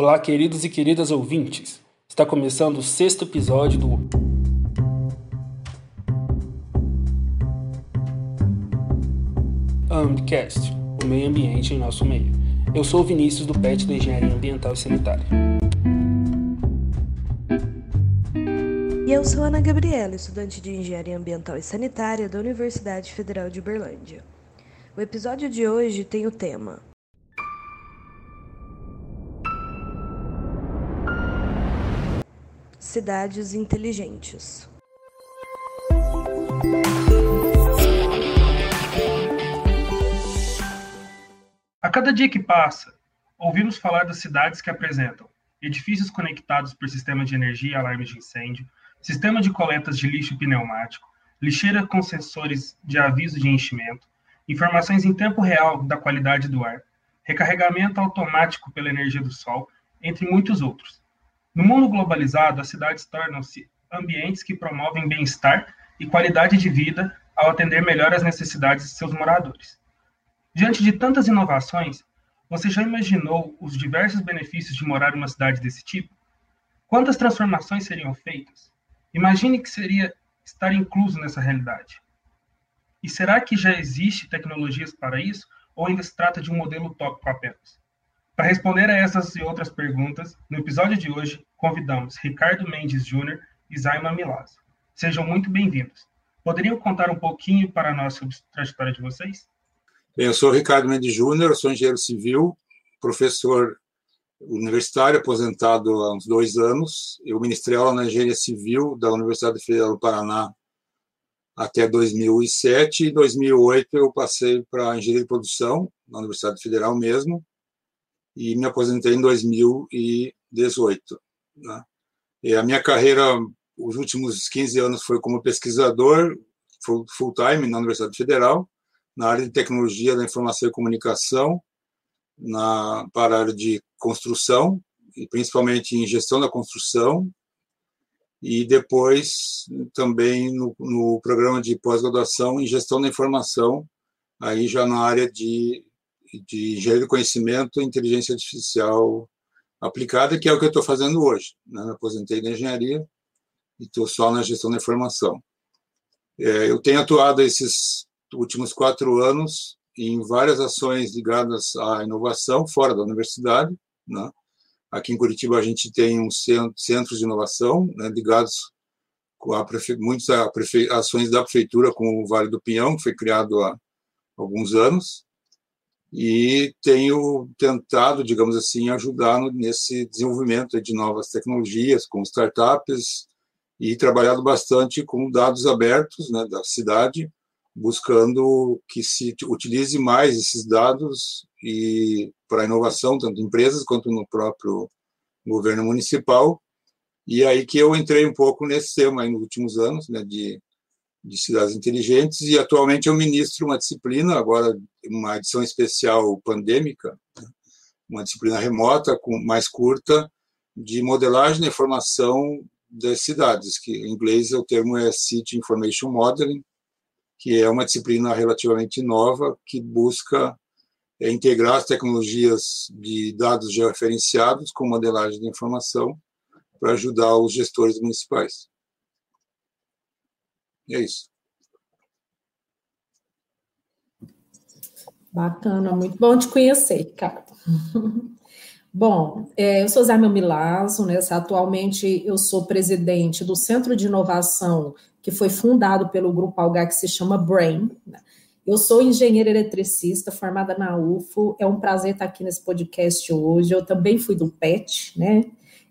Olá, queridos e queridas ouvintes. Está começando o sexto episódio do Ambcast, o meio ambiente em nosso meio. Eu sou o Vinícius do PET da Engenharia Ambiental e Sanitária. E eu sou Ana Gabriela, estudante de Engenharia Ambiental e Sanitária da Universidade Federal de Uberlândia. O episódio de hoje tem o tema Cidades inteligentes. A cada dia que passa, ouvimos falar das cidades que apresentam edifícios conectados por sistemas de energia e alarmes de incêndio, sistema de coletas de lixo pneumático, lixeira com sensores de aviso de enchimento, informações em tempo real da qualidade do ar, recarregamento automático pela energia do sol, entre muitos outros. No mundo globalizado, as cidades tornam-se ambientes que promovem bem-estar e qualidade de vida ao atender melhor às necessidades de seus moradores. Diante de tantas inovações, você já imaginou os diversos benefícios de morar em uma cidade desse tipo? Quantas transformações seriam feitas? Imagine que seria estar incluso nessa realidade. E será que já existe tecnologias para isso ou ainda se trata de um modelo utópico apenas? Para responder a essas e outras perguntas, no episódio de hoje, convidamos Ricardo Mendes Júnior e Zaima Milazzo. Sejam muito bem-vindos. Poderiam contar um pouquinho para nós sobre a trajetória de vocês? Eu sou Ricardo Mendes Júnior, sou engenheiro civil, professor universitário, aposentado há uns dois anos. Eu ministrei aula na engenharia civil da Universidade Federal do Paraná até 2007. Em 2008, eu passei para engenharia de produção, na Universidade Federal mesmo, e me aposentei em 2018. Né? E a minha carreira, os últimos 15 anos, foi como pesquisador full-time na Universidade Federal, na área de tecnologia da informação e comunicação, na, para a área de construção, e principalmente em gestão da construção, e depois também no, no programa de pós-graduação em gestão da informação, aí já na área de, de engenharia do conhecimento e inteligência artificial aplicada, que é o que eu estou fazendo hoje. Né? Me aposentei da engenharia e estou só na gestão da informação. É, eu tenho atuado esses últimos quatro anos em várias ações ligadas à inovação fora da universidade. Né? Aqui em Curitiba a gente tem um centro de inovação né, ligados com a prefe... muitas ações da prefeitura com o Vale do Pinhão, que foi criado há alguns anos, e tenho tentado, digamos assim, ajudar nesse desenvolvimento de novas tecnologias, com startups, e trabalhado bastante com dados abertos né, da cidade, buscando que se utilize mais esses dados e para inovação, tanto em empresas quanto no próprio governo municipal. E aí que eu entrei um pouco nesse tema nos últimos anos, né, de, de cidades inteligentes, e atualmente eu ministro uma disciplina, agora uma edição especial pandêmica, uma disciplina remota, com mais curta, de modelagem da informação das cidades, que em inglês o termo é City Information Modeling, que é uma disciplina relativamente nova que busca é, integrar as tecnologias de dados georreferenciados com modelagem de informação para ajudar os gestores municipais. E é isso. Bacana, muito bom te conhecer, Ricardo. Bom, é, eu sou Zé Milazzo, né? Atualmente eu sou presidente do Centro de Inovação que foi fundado pelo Grupo Algar, que se chama BRAIN. Né? Eu sou engenheira eletricista, formada na UFO. É um prazer estar aqui nesse podcast hoje. Eu também fui do PET, né?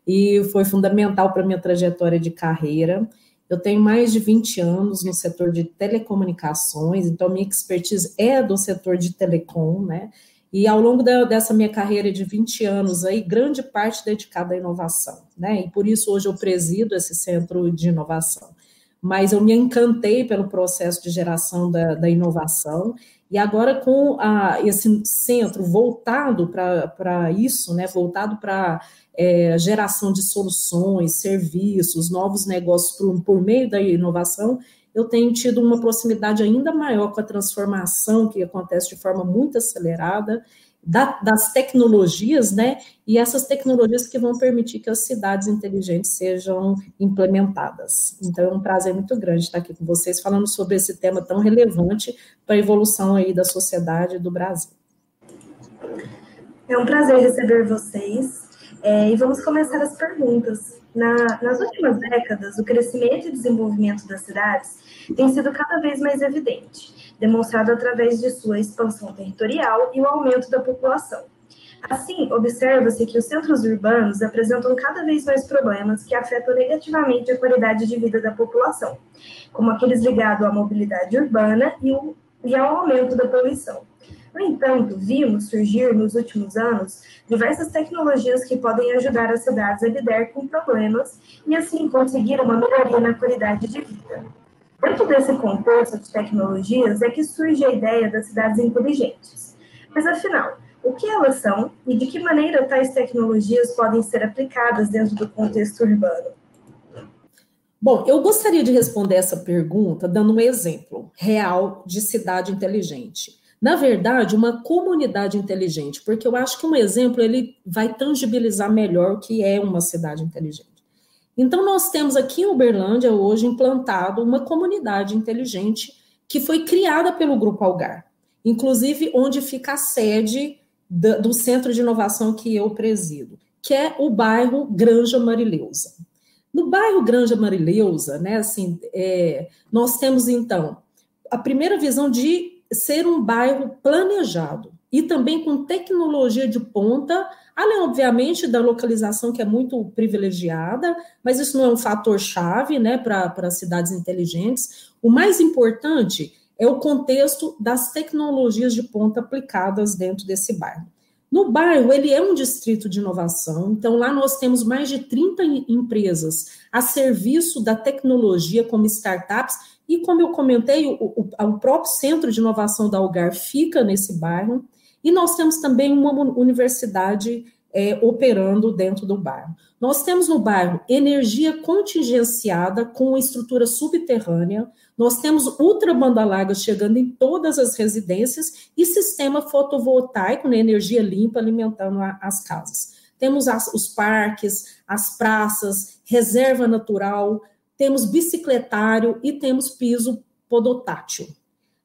E foi fundamental para minha trajetória de carreira. Eu tenho mais de 20 anos no setor de telecomunicações, então minha expertise é do setor de telecom, né? E ao longo da, dessa minha carreira de 20 anos aí, grande parte dedicada à inovação, né? E por isso hoje eu presido esse centro de inovação mas eu me encantei pelo processo de geração da, da inovação. E agora, com a, esse centro voltado para isso, né, voltado para é, geração de soluções, serviços, novos negócios por, por meio da inovação, eu tenho tido uma proximidade ainda maior com a transformação que acontece de forma muito acelerada da, das tecnologias, né? E essas tecnologias que vão permitir que as cidades inteligentes sejam implementadas. Então, é um prazer muito grande estar aqui com vocês falando sobre esse tema tão relevante para a evolução aí da sociedade do Brasil. É um prazer receber vocês. É, e vamos começar as perguntas. Na, nas últimas décadas, o crescimento e desenvolvimento das cidades tem sido cada vez mais evidente, demonstrado através de sua expansão territorial e o aumento da população. Assim, observa-se que os centros urbanos apresentam cada vez mais problemas que afetam negativamente a qualidade de vida da população, como aqueles ligados à mobilidade urbana e, o, e ao aumento da poluição. No entanto, vimos surgir nos últimos anos diversas tecnologias que podem ajudar as cidades a lidar com problemas e assim conseguir uma melhoria na qualidade de vida. Dentro desse contexto de tecnologias é que surge a ideia das cidades inteligentes. Mas afinal, o que elas são e de que maneira tais tecnologias podem ser aplicadas dentro do contexto urbano? Bom, eu gostaria de responder essa pergunta dando um exemplo real de cidade inteligente na verdade, uma comunidade inteligente, porque eu acho que um exemplo ele vai tangibilizar melhor o que é uma cidade inteligente. Então, nós temos aqui em Uberlândia hoje implantado uma comunidade inteligente que foi criada pelo Grupo Algar, inclusive onde fica a sede do Centro de Inovação que eu presido, que é o bairro Granja Marileusa. No bairro Granja Marileusa, né, assim, é, nós temos então a primeira visão de ser um bairro planejado e também com tecnologia de ponta, além, obviamente, da localização que é muito privilegiada, mas isso não é um fator chave né, para cidades inteligentes. O mais importante é o contexto das tecnologias de ponta aplicadas dentro desse bairro. No bairro, ele é um distrito de inovação, então lá nós temos mais de 30 empresas a serviço da tecnologia, como startups, e como eu comentei, o, o, o próprio Centro de Inovação da Algar fica nesse bairro, e nós temos também uma universidade é, operando dentro do bairro. Nós temos no bairro energia contingenciada com estrutura subterrânea, nós temos ultra banda larga chegando em todas as residências e sistema fotovoltaico, né, energia limpa alimentando a, as casas. Temos as, os parques, as praças, reserva natural, temos bicicletário e temos piso podotátil.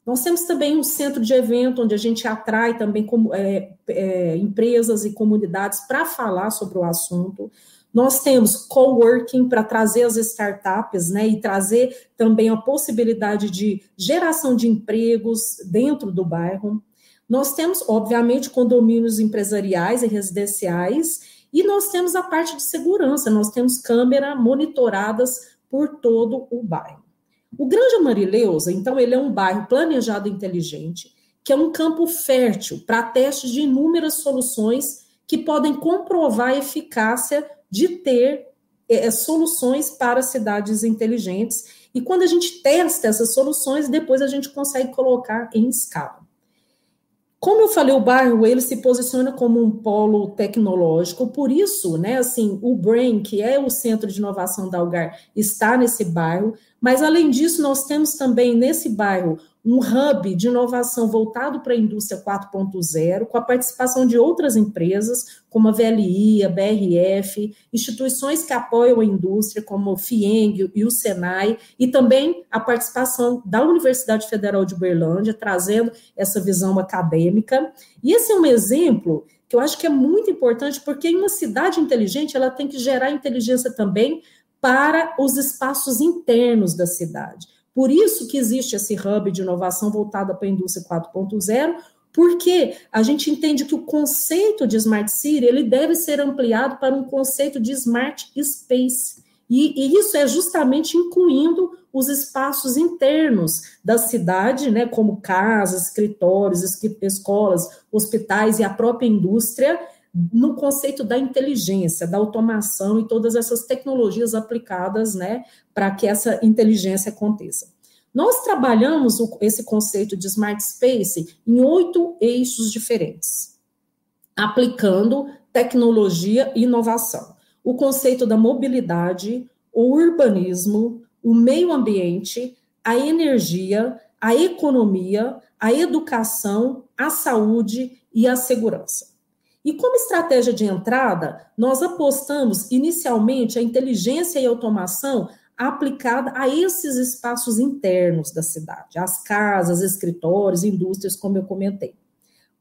Nós temos também um centro de evento, onde a gente atrai também como, é, é, empresas e comunidades para falar sobre o assunto. Nós temos coworking para trazer as startups, né, e trazer também a possibilidade de geração de empregos dentro do bairro. Nós temos, obviamente, condomínios empresariais e residenciais, e nós temos a parte de segurança, nós temos câmeras monitoradas por todo o bairro. O Granja Marileusa, então, ele é um bairro planejado inteligente, que é um campo fértil para testes de inúmeras soluções que podem comprovar a eficácia de ter é, soluções para cidades inteligentes. E quando a gente testa essas soluções, depois a gente consegue colocar em escala. Como eu falei, o bairro ele se posiciona como um polo tecnológico, por isso, né, assim, o Brain, que é o centro de inovação da Algar, está nesse bairro, mas além disso, nós temos também nesse bairro um hub de inovação voltado para a indústria 4.0, com a participação de outras empresas, como a VLI, a BRF, instituições que apoiam a indústria, como o FIENG e o SENAI, e também a participação da Universidade Federal de Uberlândia, trazendo essa visão acadêmica. E esse é um exemplo que eu acho que é muito importante, porque em uma cidade inteligente, ela tem que gerar inteligência também para os espaços internos da cidade. Por isso que existe esse hub de inovação voltado para a indústria 4.0, porque a gente entende que o conceito de Smart City ele deve ser ampliado para um conceito de Smart Space. E, e isso é justamente incluindo os espaços internos da cidade, né, como casas, escritórios, escolas, hospitais e a própria indústria, no conceito da inteligência, da automação e todas essas tecnologias aplicadas né, para que essa inteligência aconteça. Nós trabalhamos esse conceito de smart space em oito eixos diferentes, aplicando tecnologia e inovação. O conceito da mobilidade, o urbanismo, o meio ambiente, a energia, a economia, a educação, a saúde e a segurança. E como estratégia de entrada, nós apostamos inicialmente a inteligência e automação aplicada a esses espaços internos da cidade, as casas, escritórios, indústrias, como eu comentei.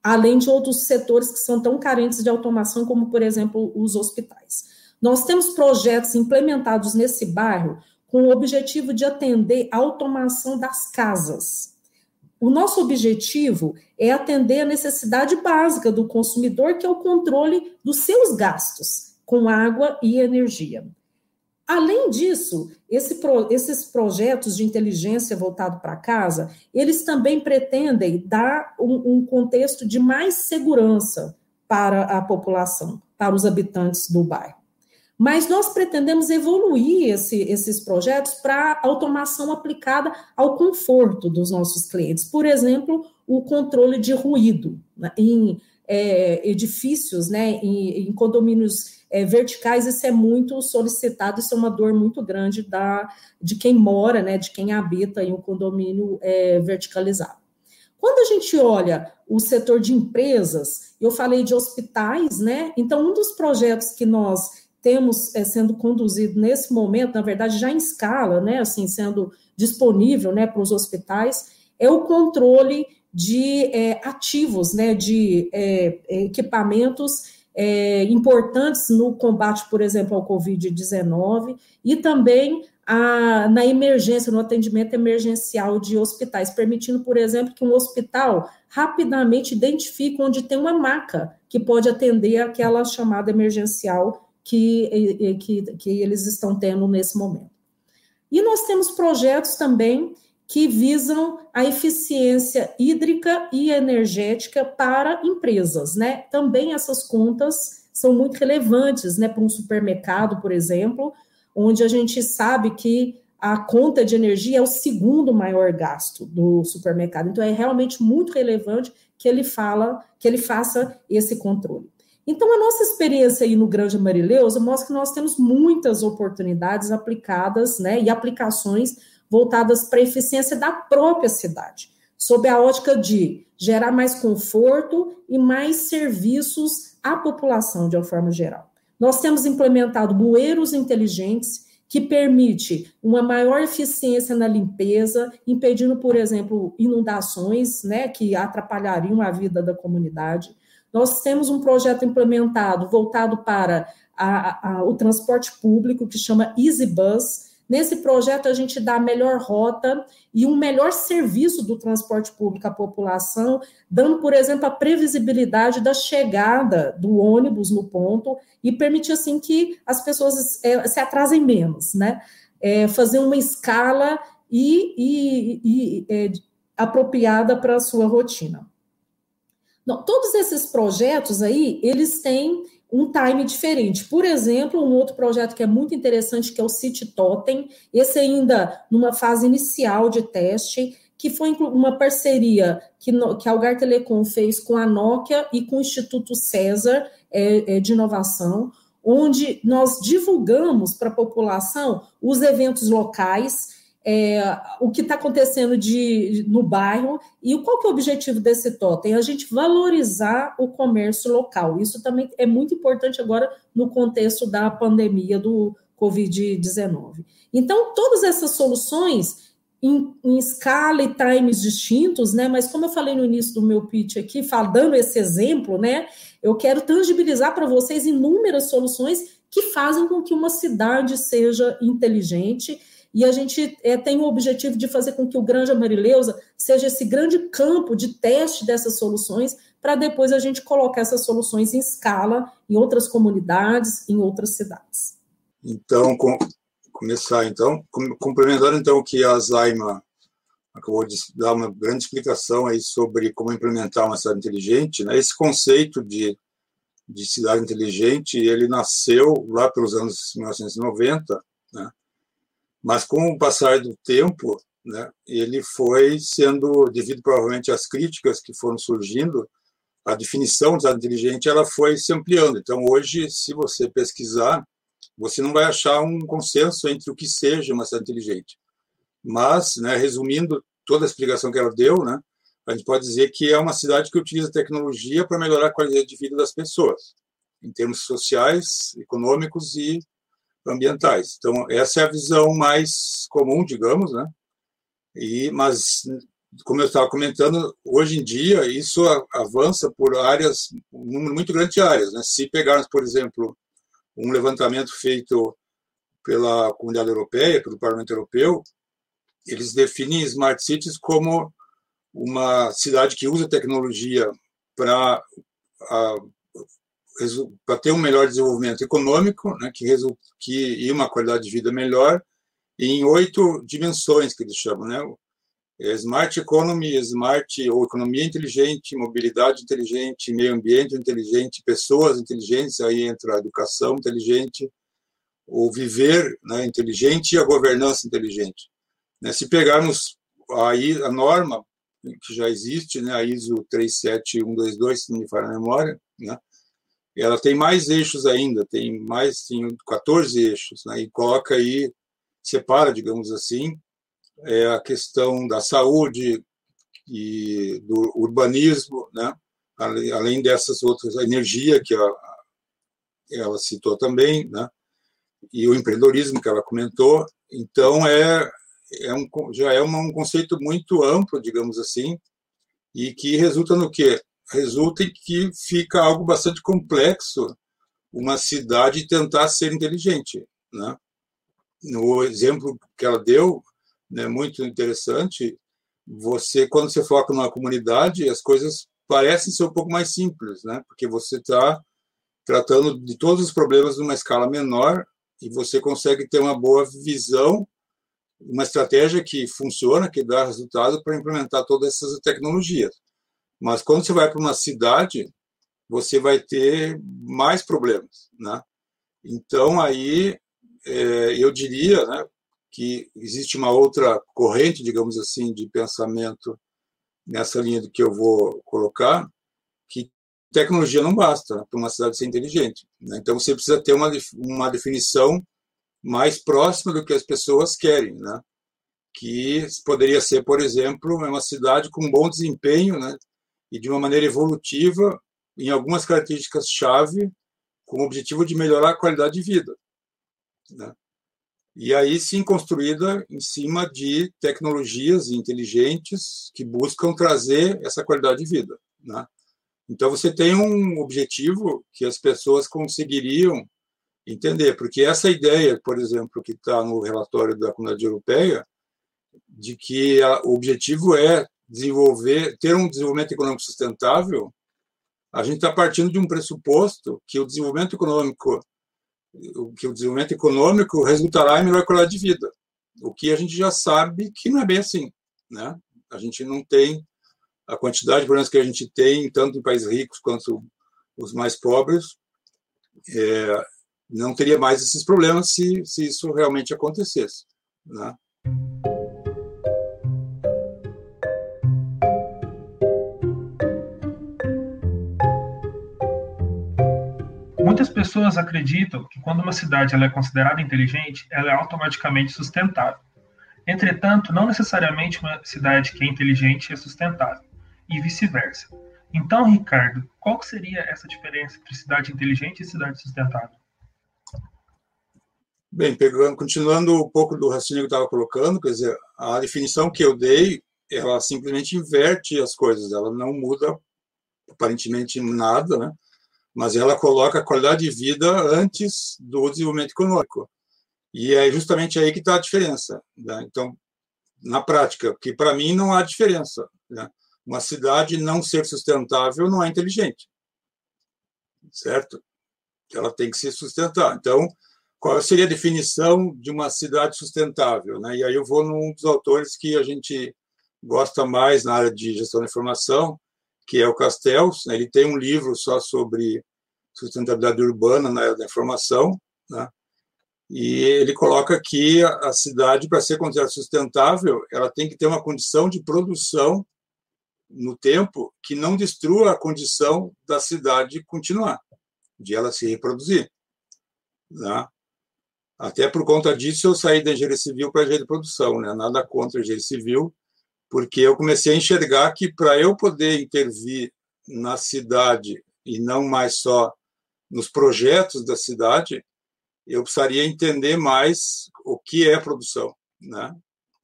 Além de outros setores que são tão carentes de automação, como, por exemplo, os hospitais. Nós temos projetos implementados nesse bairro com o objetivo de atender a automação das casas. O nosso objetivo é atender a necessidade básica do consumidor, que é o controle dos seus gastos com água e energia. Além disso, esse esses projetos de inteligência voltado para casa, eles também pretendem dar um, um contexto de mais segurança para a população, para os habitantes do bairro. Mas nós pretendemos evoluir esse, esses projetos para automação aplicada ao conforto dos nossos clientes. Por exemplo, o controle de ruído né, em é, edifícios, né, em, em condomínios é, verticais, isso é muito solicitado, isso é uma dor muito grande da, de quem mora, né, de quem habita em um condomínio é, verticalizado. Quando a gente olha o setor de empresas, eu falei de hospitais, né? Então, um dos projetos que nós temos é, sendo conduzido nesse momento, na verdade, já em escala, né? Assim, sendo disponível né, para os hospitais, é o controle de é, ativos, né? De é, equipamentos importantes no combate, por exemplo, ao Covid-19 e também a, na emergência, no atendimento emergencial de hospitais, permitindo, por exemplo, que um hospital rapidamente identifique onde tem uma maca que pode atender aquela chamada emergencial que, que, que eles estão tendo nesse momento. E nós temos projetos também que visam a eficiência hídrica e energética para empresas, né? Também essas contas são muito relevantes, né, para um supermercado, por exemplo, onde a gente sabe que a conta de energia é o segundo maior gasto do supermercado. Então é realmente muito relevante que ele fala, que ele faça esse controle. Então a nossa experiência aí no Grande Marileusa mostra que nós temos muitas oportunidades aplicadas, né, e aplicações voltadas para a eficiência da própria cidade, sob a ótica de gerar mais conforto e mais serviços à população de uma forma geral. Nós temos implementado bueiros inteligentes que permite uma maior eficiência na limpeza, impedindo, por exemplo, inundações, né, que atrapalhariam a vida da comunidade. Nós temos um projeto implementado voltado para a, a, o transporte público que chama Easy Bus, Nesse projeto, a gente dá a melhor rota e um melhor serviço do transporte público à população, dando, por exemplo, a previsibilidade da chegada do ônibus no ponto e permitir, assim, que as pessoas é, se atrasem menos, né? É, fazer uma escala e, e, e é, apropriada para a sua rotina. Não, todos esses projetos aí, eles têm um time diferente. Por exemplo, um outro projeto que é muito interessante, que é o City Totem, esse ainda numa fase inicial de teste, que foi uma parceria que, que a Algar Telecom fez com a Nokia e com o Instituto César é, é, de Inovação, onde nós divulgamos para a população os eventos locais, é, o que está acontecendo de, no bairro e qual que é o objetivo desse totem? A gente valorizar o comércio local. Isso também é muito importante agora no contexto da pandemia do Covid-19. Então, todas essas soluções em, em, escala e times distintos, né? Mas como eu falei no início do meu pitch aqui, dando esse exemplo, né? Eu quero tangibilizar para vocês inúmeras soluções que fazem com que uma cidade seja inteligente e a gente é, tem o objetivo de fazer com que o Granja Marileusa seja esse grande campo de teste dessas soluções, para depois a gente colocar essas soluções em escala em outras comunidades, em outras cidades. Então, com, começar então, complementando então o que a Zaima acabou de dar uma grande explicação aí sobre como implementar uma cidade inteligente, né? Esse conceito de de cidade inteligente, ele nasceu lá pelos anos 1990, né? Mas com o passar do tempo, né, ele foi sendo, devido provavelmente às críticas que foram surgindo, a definição de inteligente ela foi se ampliando. Então, hoje, se você pesquisar, você não vai achar um consenso entre o que seja uma cidade inteligente. Mas, né, resumindo toda a explicação que ela deu, né, a gente pode dizer que é uma cidade que utiliza tecnologia para melhorar a qualidade de vida das pessoas, em termos sociais, econômicos e ambientais. Então, essa é a visão mais comum, digamos, né? E, mas, como eu estava comentando, hoje em dia isso avança por áreas, um número muito grande de áreas. Né? Se pegarmos, por exemplo, um levantamento feito pela Comunidade Europeia, pelo Parlamento Europeu, eles definem smart cities como uma cidade que usa tecnologia para para ter um melhor desenvolvimento econômico, né, que, que e uma qualidade de vida melhor, em oito dimensões que eles chamam, né? É smart Economy, Smart ou economia inteligente, mobilidade inteligente, meio ambiente inteligente, pessoas inteligentes, aí entra a educação inteligente, o viver né, inteligente e a governança inteligente. Né, se pegarmos aí a norma que já existe, né, a ISO 37122, se não me falha a memória, né, ela tem mais eixos ainda, tem mais tem 14 eixos, né, e coloca aí, separa, digamos assim, é a questão da saúde e do urbanismo, né, além dessas outras, a energia que ela, ela citou também, né, e o empreendedorismo que ela comentou. Então, é, é um, já é um conceito muito amplo, digamos assim, e que resulta no quê? Resulta em que fica algo bastante complexo uma cidade tentar ser inteligente. Né? No exemplo que ela deu, né, muito interessante, você quando você foca numa comunidade, as coisas parecem ser um pouco mais simples, né? porque você está tratando de todos os problemas numa escala menor e você consegue ter uma boa visão, uma estratégia que funciona, que dá resultado para implementar todas essas tecnologias. Mas quando você vai para uma cidade, você vai ter mais problemas, né? Então aí é, eu diria, né, que existe uma outra corrente, digamos assim, de pensamento nessa linha do que eu vou colocar, que tecnologia não basta né, para uma cidade ser inteligente. Né? Então você precisa ter uma uma definição mais próxima do que as pessoas querem, né? Que poderia ser, por exemplo, uma cidade com bom desempenho, né? E de uma maneira evolutiva em algumas características-chave com o objetivo de melhorar a qualidade de vida. Né? E aí sim construída em cima de tecnologias inteligentes que buscam trazer essa qualidade de vida. Né? Então você tem um objetivo que as pessoas conseguiriam entender, porque essa ideia, por exemplo, que está no relatório da Comunidade Europeia, de que a, o objetivo é desenvolver, ter um desenvolvimento econômico sustentável, a gente está partindo de um pressuposto que o desenvolvimento econômico, que o desenvolvimento econômico resultará em melhor qualidade de vida, o que a gente já sabe que não é bem assim, né? A gente não tem a quantidade de problemas que a gente tem, tanto em países ricos quanto os mais pobres, é, não teria mais esses problemas se, se isso realmente acontecesse, né? Muitas pessoas acreditam que quando uma cidade ela é considerada inteligente, ela é automaticamente sustentável. Entretanto, não necessariamente uma cidade que é inteligente é sustentável, e vice-versa. Então, Ricardo, qual seria essa diferença entre cidade inteligente e cidade sustentável? Bem, pegando, continuando um pouco do raciocínio que eu estava colocando, quer dizer, a definição que eu dei, ela simplesmente inverte as coisas, ela não muda aparentemente nada, né? Mas ela coloca a qualidade de vida antes do desenvolvimento econômico. E é justamente aí que está a diferença. Né? Então, na prática, que para mim não há diferença. Né? Uma cidade não ser sustentável não é inteligente. Certo? Ela tem que se sustentar. Então, qual seria a definição de uma cidade sustentável? Né? E aí eu vou num dos autores que a gente gosta mais na área de gestão da informação, que é o Castells. Né? Ele tem um livro só sobre sustentabilidade urbana na era da informação, né? e ele coloca que a cidade, para ser considerada sustentável, ela tem que ter uma condição de produção no tempo que não destrua a condição da cidade continuar, de ela se reproduzir. Né? Até por conta disso, eu saí da engenharia civil para a engenharia de produção. Né? Nada contra a engenharia civil, porque eu comecei a enxergar que para eu poder intervir na cidade e não mais só nos projetos da cidade, eu precisaria entender mais o que é produção, né?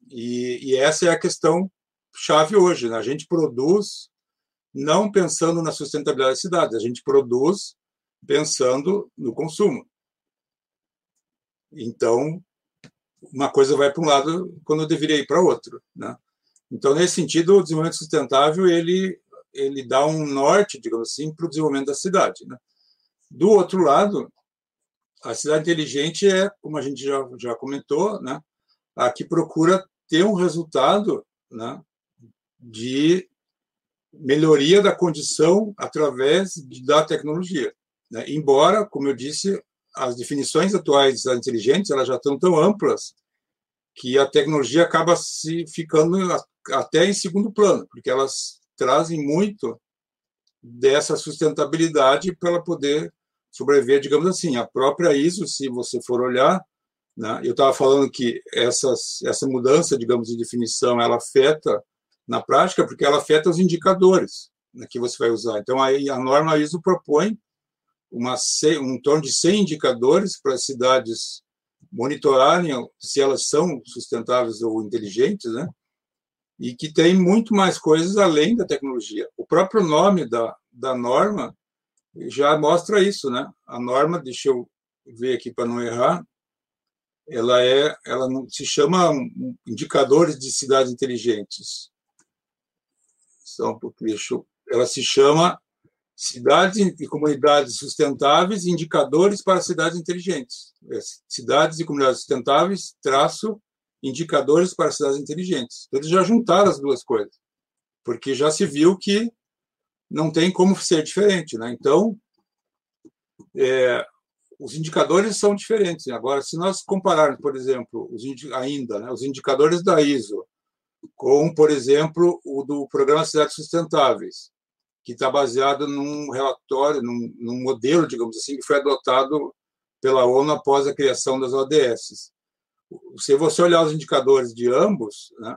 E, e essa é a questão chave hoje, né? A gente produz não pensando na sustentabilidade da cidade, a gente produz pensando no consumo. Então, uma coisa vai para um lado quando deveria ir para outro, né? Então, nesse sentido, o desenvolvimento sustentável ele ele dá um norte, digamos assim, para o desenvolvimento da cidade. Né? Do outro lado, a cidade inteligente é, como a gente já, já comentou, né, a que procura ter um resultado né, de melhoria da condição através da tecnologia. Né? Embora, como eu disse, as definições atuais de cidades inteligentes elas já estão tão amplas que a tecnologia acaba se ficando até em segundo plano, porque elas trazem muito dessa sustentabilidade para ela poder sobreviver, digamos assim. A própria ISO, se você for olhar, né, eu estava falando que essas, essa mudança, digamos, de definição, ela afeta na prática, porque ela afeta os indicadores né, que você vai usar. Então, aí a norma ISO propõe uma, um torno de 100 indicadores para cidades monitorarem se elas são sustentáveis ou inteligentes, né? e que tem muito mais coisas além da tecnologia. O próprio nome da, da norma já mostra isso, né? A norma, deixa eu ver aqui para não errar, ela é, ela não se chama indicadores de cidades inteligentes. Só um deixa eu, ela se chama cidades e comunidades sustentáveis, indicadores para cidades inteligentes. É, cidades e comunidades sustentáveis, traço indicadores para cidades inteligentes. Eles já juntaram as duas coisas, porque já se viu que não tem como ser diferente. Né? Então, é, os indicadores são diferentes. Agora, se nós compararmos, por exemplo, os ainda né, os indicadores da ISO com, por exemplo, o do Programa Cidades Sustentáveis, que está baseado num relatório, num, num modelo, digamos assim, que foi adotado pela ONU após a criação das ODS se você olhar os indicadores de ambos, né,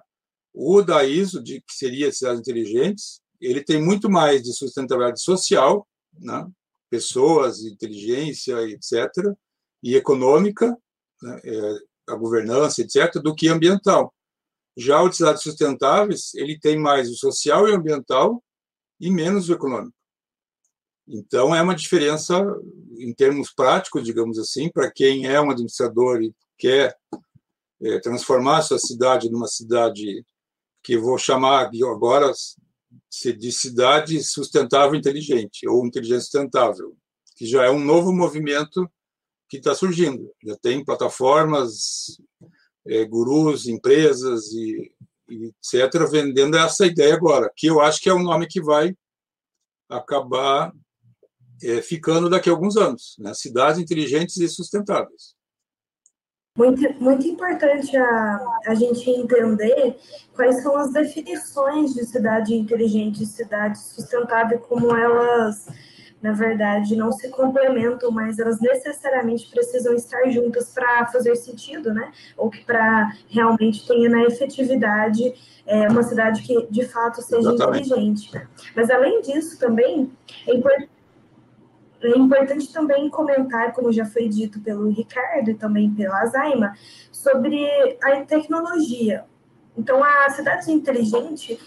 o da ISO, de, que seria cidades inteligentes, ele tem muito mais de sustentabilidade social, né, pessoas, inteligência, etc., e econômica, né, é, a governança, etc., do que ambiental. Já o de cidades sustentáveis, ele tem mais o social e o ambiental e menos o econômico. Então, é uma diferença em termos práticos, digamos assim, para quem é um administrador e quer é, transformar a sua cidade numa cidade que vou chamar agora de cidade sustentável inteligente, ou inteligência sustentável, que já é um novo movimento que está surgindo. Já tem plataformas, é, gurus, empresas e, etc., vendendo essa ideia agora, que eu acho que é um nome que vai acabar é, ficando daqui a alguns anos, né? cidades inteligentes e sustentáveis. Muito, muito importante a, a gente entender quais são as definições de cidade inteligente e cidade sustentável, como elas, na verdade, não se complementam, mas elas necessariamente precisam estar juntas para fazer sentido, né? Ou que para realmente tenha na efetividade é, uma cidade que de fato seja Exatamente. inteligente. Mas além disso, também é importante é importante também comentar, como já foi dito pelo Ricardo e também pela Zaima, sobre a tecnologia. Então, a cidade inteligente,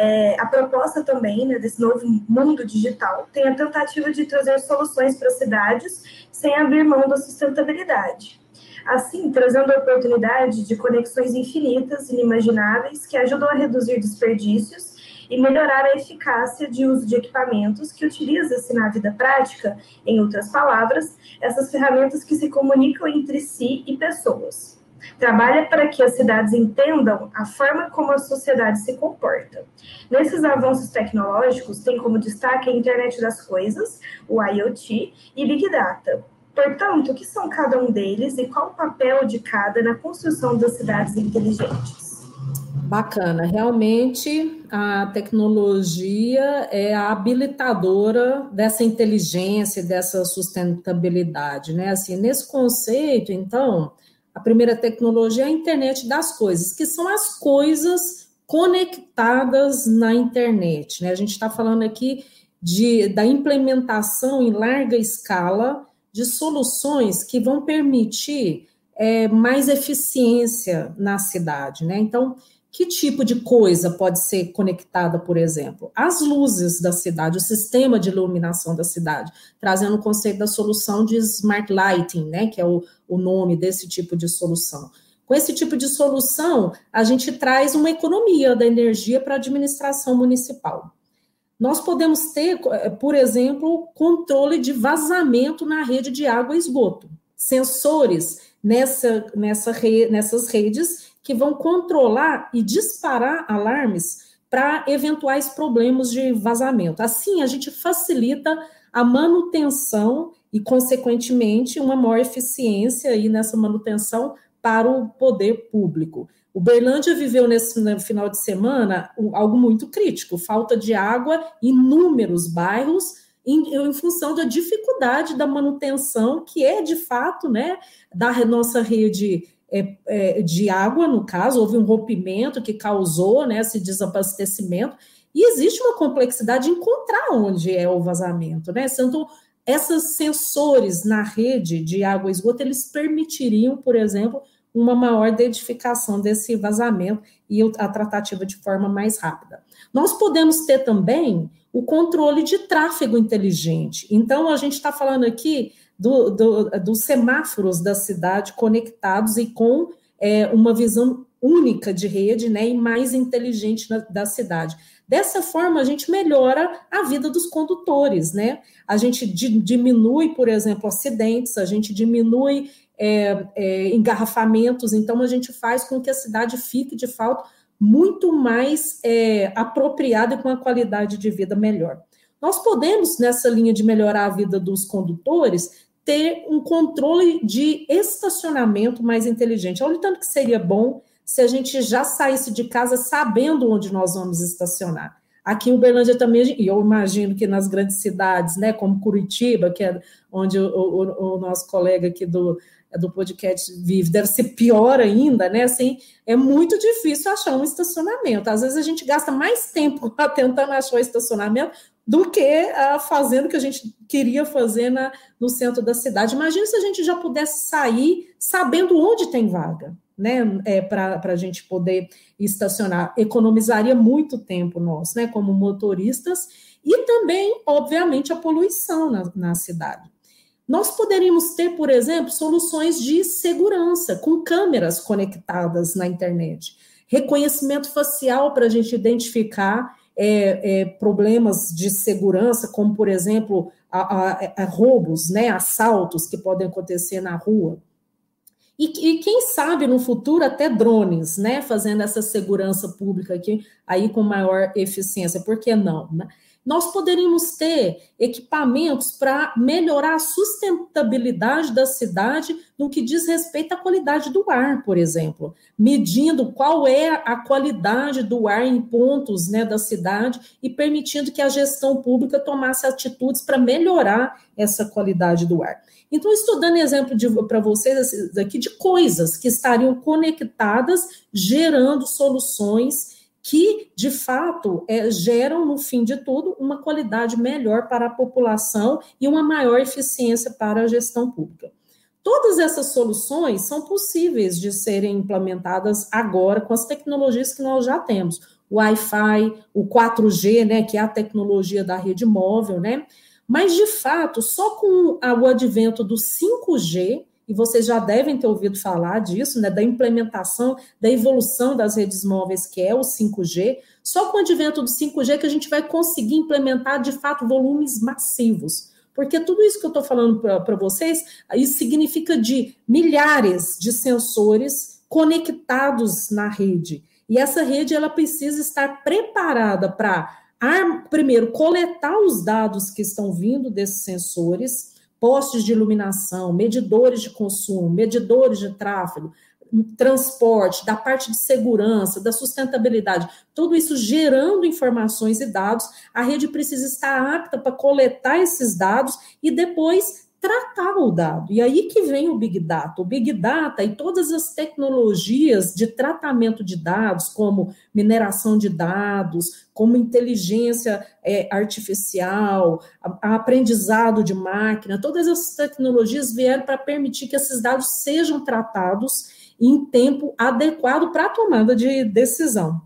é, a proposta também né, desse novo mundo digital, tem a tentativa de trazer soluções para cidades sem abrir mão da sustentabilidade. Assim, trazendo a oportunidade de conexões infinitas, inimagináveis, que ajudam a reduzir desperdícios e melhorar a eficácia de uso de equipamentos que utiliza-se na vida prática, em outras palavras, essas ferramentas que se comunicam entre si e pessoas. Trabalha para que as cidades entendam a forma como a sociedade se comporta. Nesses avanços tecnológicos, tem como destaque a internet das coisas, o IoT e Big Data. Portanto, o que são cada um deles e qual o papel de cada na construção das cidades inteligentes? Bacana, realmente a tecnologia é a habilitadora dessa inteligência, dessa sustentabilidade, né? Assim, nesse conceito, então, a primeira tecnologia é a internet das coisas, que são as coisas conectadas na internet. Né? A gente está falando aqui de, da implementação em larga escala de soluções que vão permitir é, mais eficiência na cidade. Né? Então, que tipo de coisa pode ser conectada, por exemplo? As luzes da cidade, o sistema de iluminação da cidade, trazendo o conceito da solução de smart lighting, né, que é o, o nome desse tipo de solução. Com esse tipo de solução, a gente traz uma economia da energia para a administração municipal. Nós podemos ter, por exemplo, controle de vazamento na rede de água e esgoto, sensores nessa, nessa re, nessas redes que vão controlar e disparar alarmes para eventuais problemas de vazamento. Assim, a gente facilita a manutenção e, consequentemente, uma maior eficiência aí nessa manutenção para o poder público. O Berlândia viveu nesse final de semana algo muito crítico: falta de água em inúmeros bairros, em, em, função da dificuldade da manutenção, que é de fato né, da nossa rede de água, no caso, houve um rompimento que causou né, esse desabastecimento, e existe uma complexidade de encontrar onde é o vazamento, né? Então, esses sensores na rede de água e esgoto, eles permitiriam, por exemplo, uma maior identificação desse vazamento e a tratativa de forma mais rápida. Nós podemos ter também o controle de tráfego inteligente. Então, a gente está falando aqui do, do, dos semáforos da cidade conectados e com é, uma visão única de rede né, e mais inteligente na, da cidade. Dessa forma, a gente melhora a vida dos condutores, né? A gente di, diminui, por exemplo, acidentes, a gente diminui é, é, engarrafamentos, então a gente faz com que a cidade fique, de fato, muito mais é, apropriada e com a qualidade de vida melhor. Nós podemos, nessa linha de melhorar a vida dos condutores, ter um controle de estacionamento mais inteligente. Olha o tanto que seria bom se a gente já saísse de casa sabendo onde nós vamos estacionar. Aqui em Uberlândia também, e eu imagino que nas grandes cidades, né, como Curitiba, que é onde o, o, o nosso colega aqui do, do podcast vive, deve ser pior ainda, né? Assim, é muito difícil achar um estacionamento. Às vezes a gente gasta mais tempo tentando achar o estacionamento do que uh, fazendo o que a gente queria fazer na, no centro da cidade. Imagina se a gente já pudesse sair sabendo onde tem vaga, né? É, Para a gente poder estacionar. Economizaria muito tempo nós, né? Como motoristas, e também, obviamente, a poluição na, na cidade. Nós poderíamos ter, por exemplo, soluções de segurança com câmeras conectadas na internet, reconhecimento facial para a gente identificar é, é, problemas de segurança, como, por exemplo, a, a, a roubos, né, assaltos que podem acontecer na rua. E, e, quem sabe no futuro até drones, né, fazendo essa segurança pública aqui aí com maior eficiência, por que não, né? Nós poderíamos ter equipamentos para melhorar a sustentabilidade da cidade no que diz respeito à qualidade do ar, por exemplo, medindo qual é a qualidade do ar em pontos né, da cidade e permitindo que a gestão pública tomasse atitudes para melhorar essa qualidade do ar. Então, estou dando exemplo para vocês aqui de coisas que estariam conectadas, gerando soluções que, de fato, é, geram, no fim de tudo, uma qualidade melhor para a população e uma maior eficiência para a gestão pública. Todas essas soluções são possíveis de serem implementadas agora com as tecnologias que nós já temos. O Wi-Fi, o 4G, né, que é a tecnologia da rede móvel, né? Mas, de fato, só com o advento do 5G, e vocês já devem ter ouvido falar disso, né, da implementação, da evolução das redes móveis, que é o 5G. Só com o advento do 5G que a gente vai conseguir implementar, de fato, volumes massivos. Porque tudo isso que eu estou falando para vocês, isso significa de milhares de sensores conectados na rede. E essa rede ela precisa estar preparada para, primeiro, coletar os dados que estão vindo desses sensores, postes de iluminação, medidores de consumo, medidores de tráfego, transporte, da parte de segurança, da sustentabilidade, tudo isso gerando informações e dados, a rede precisa estar apta para coletar esses dados e depois tratar o dado. E aí que vem o Big Data. O Big Data e todas as tecnologias de tratamento de dados, como mineração de dados, como inteligência é, artificial, a, a aprendizado de máquina, todas essas tecnologias vieram para permitir que esses dados sejam tratados em tempo adequado para a tomada de decisão.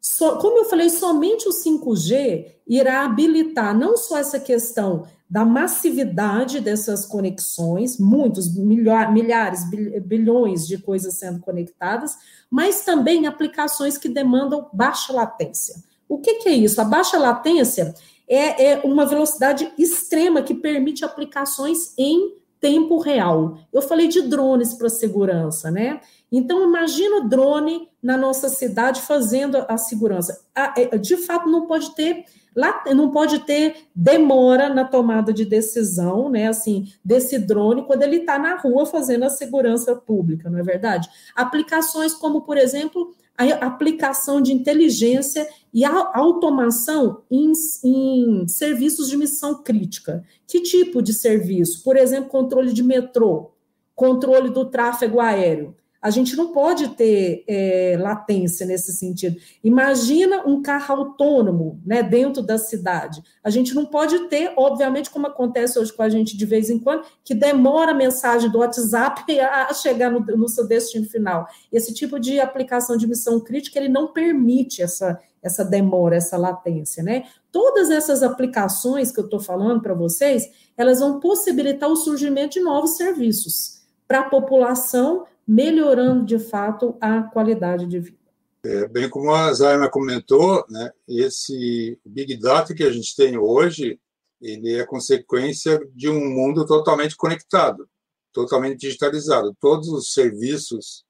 So, como eu falei, somente o 5G irá habilitar não só essa questão da massividade dessas conexões, muitos milhares, bilhões de coisas sendo conectadas, mas também aplicações que demandam baixa latência. O que, que é isso? A baixa latência é, é uma velocidade extrema que permite aplicações em tempo real. Eu falei de drones para segurança, né? Então, imagina o drone na nossa cidade fazendo a segurança. É, de fato, não pode ter lá não pode ter demora na tomada de decisão, né? Assim, desse drone quando ele está na rua fazendo a segurança pública, não é verdade? Aplicações como, por exemplo, a aplicação de inteligência e automação em, em, serviços de missão crítica. Que tipo de serviço? Por exemplo, controle de metrô, controle do tráfego aéreo. A gente não pode ter é, latência nesse sentido. Imagina um carro autônomo né, dentro da cidade. A gente não pode ter, obviamente, como acontece hoje com a gente de vez em quando, que demora a mensagem do WhatsApp a chegar no, no seu destino final. Esse tipo de aplicação de missão crítica, ele não permite essa, essa demora, essa latência, né? Todas essas aplicações que eu estou falando para vocês, elas vão possibilitar o surgimento de novos serviços para a população melhorando de fato a qualidade de vida. É, bem como a Zaima comentou, né, esse Big Data que a gente tem hoje, ele é consequência de um mundo totalmente conectado, totalmente digitalizado. Todos os serviços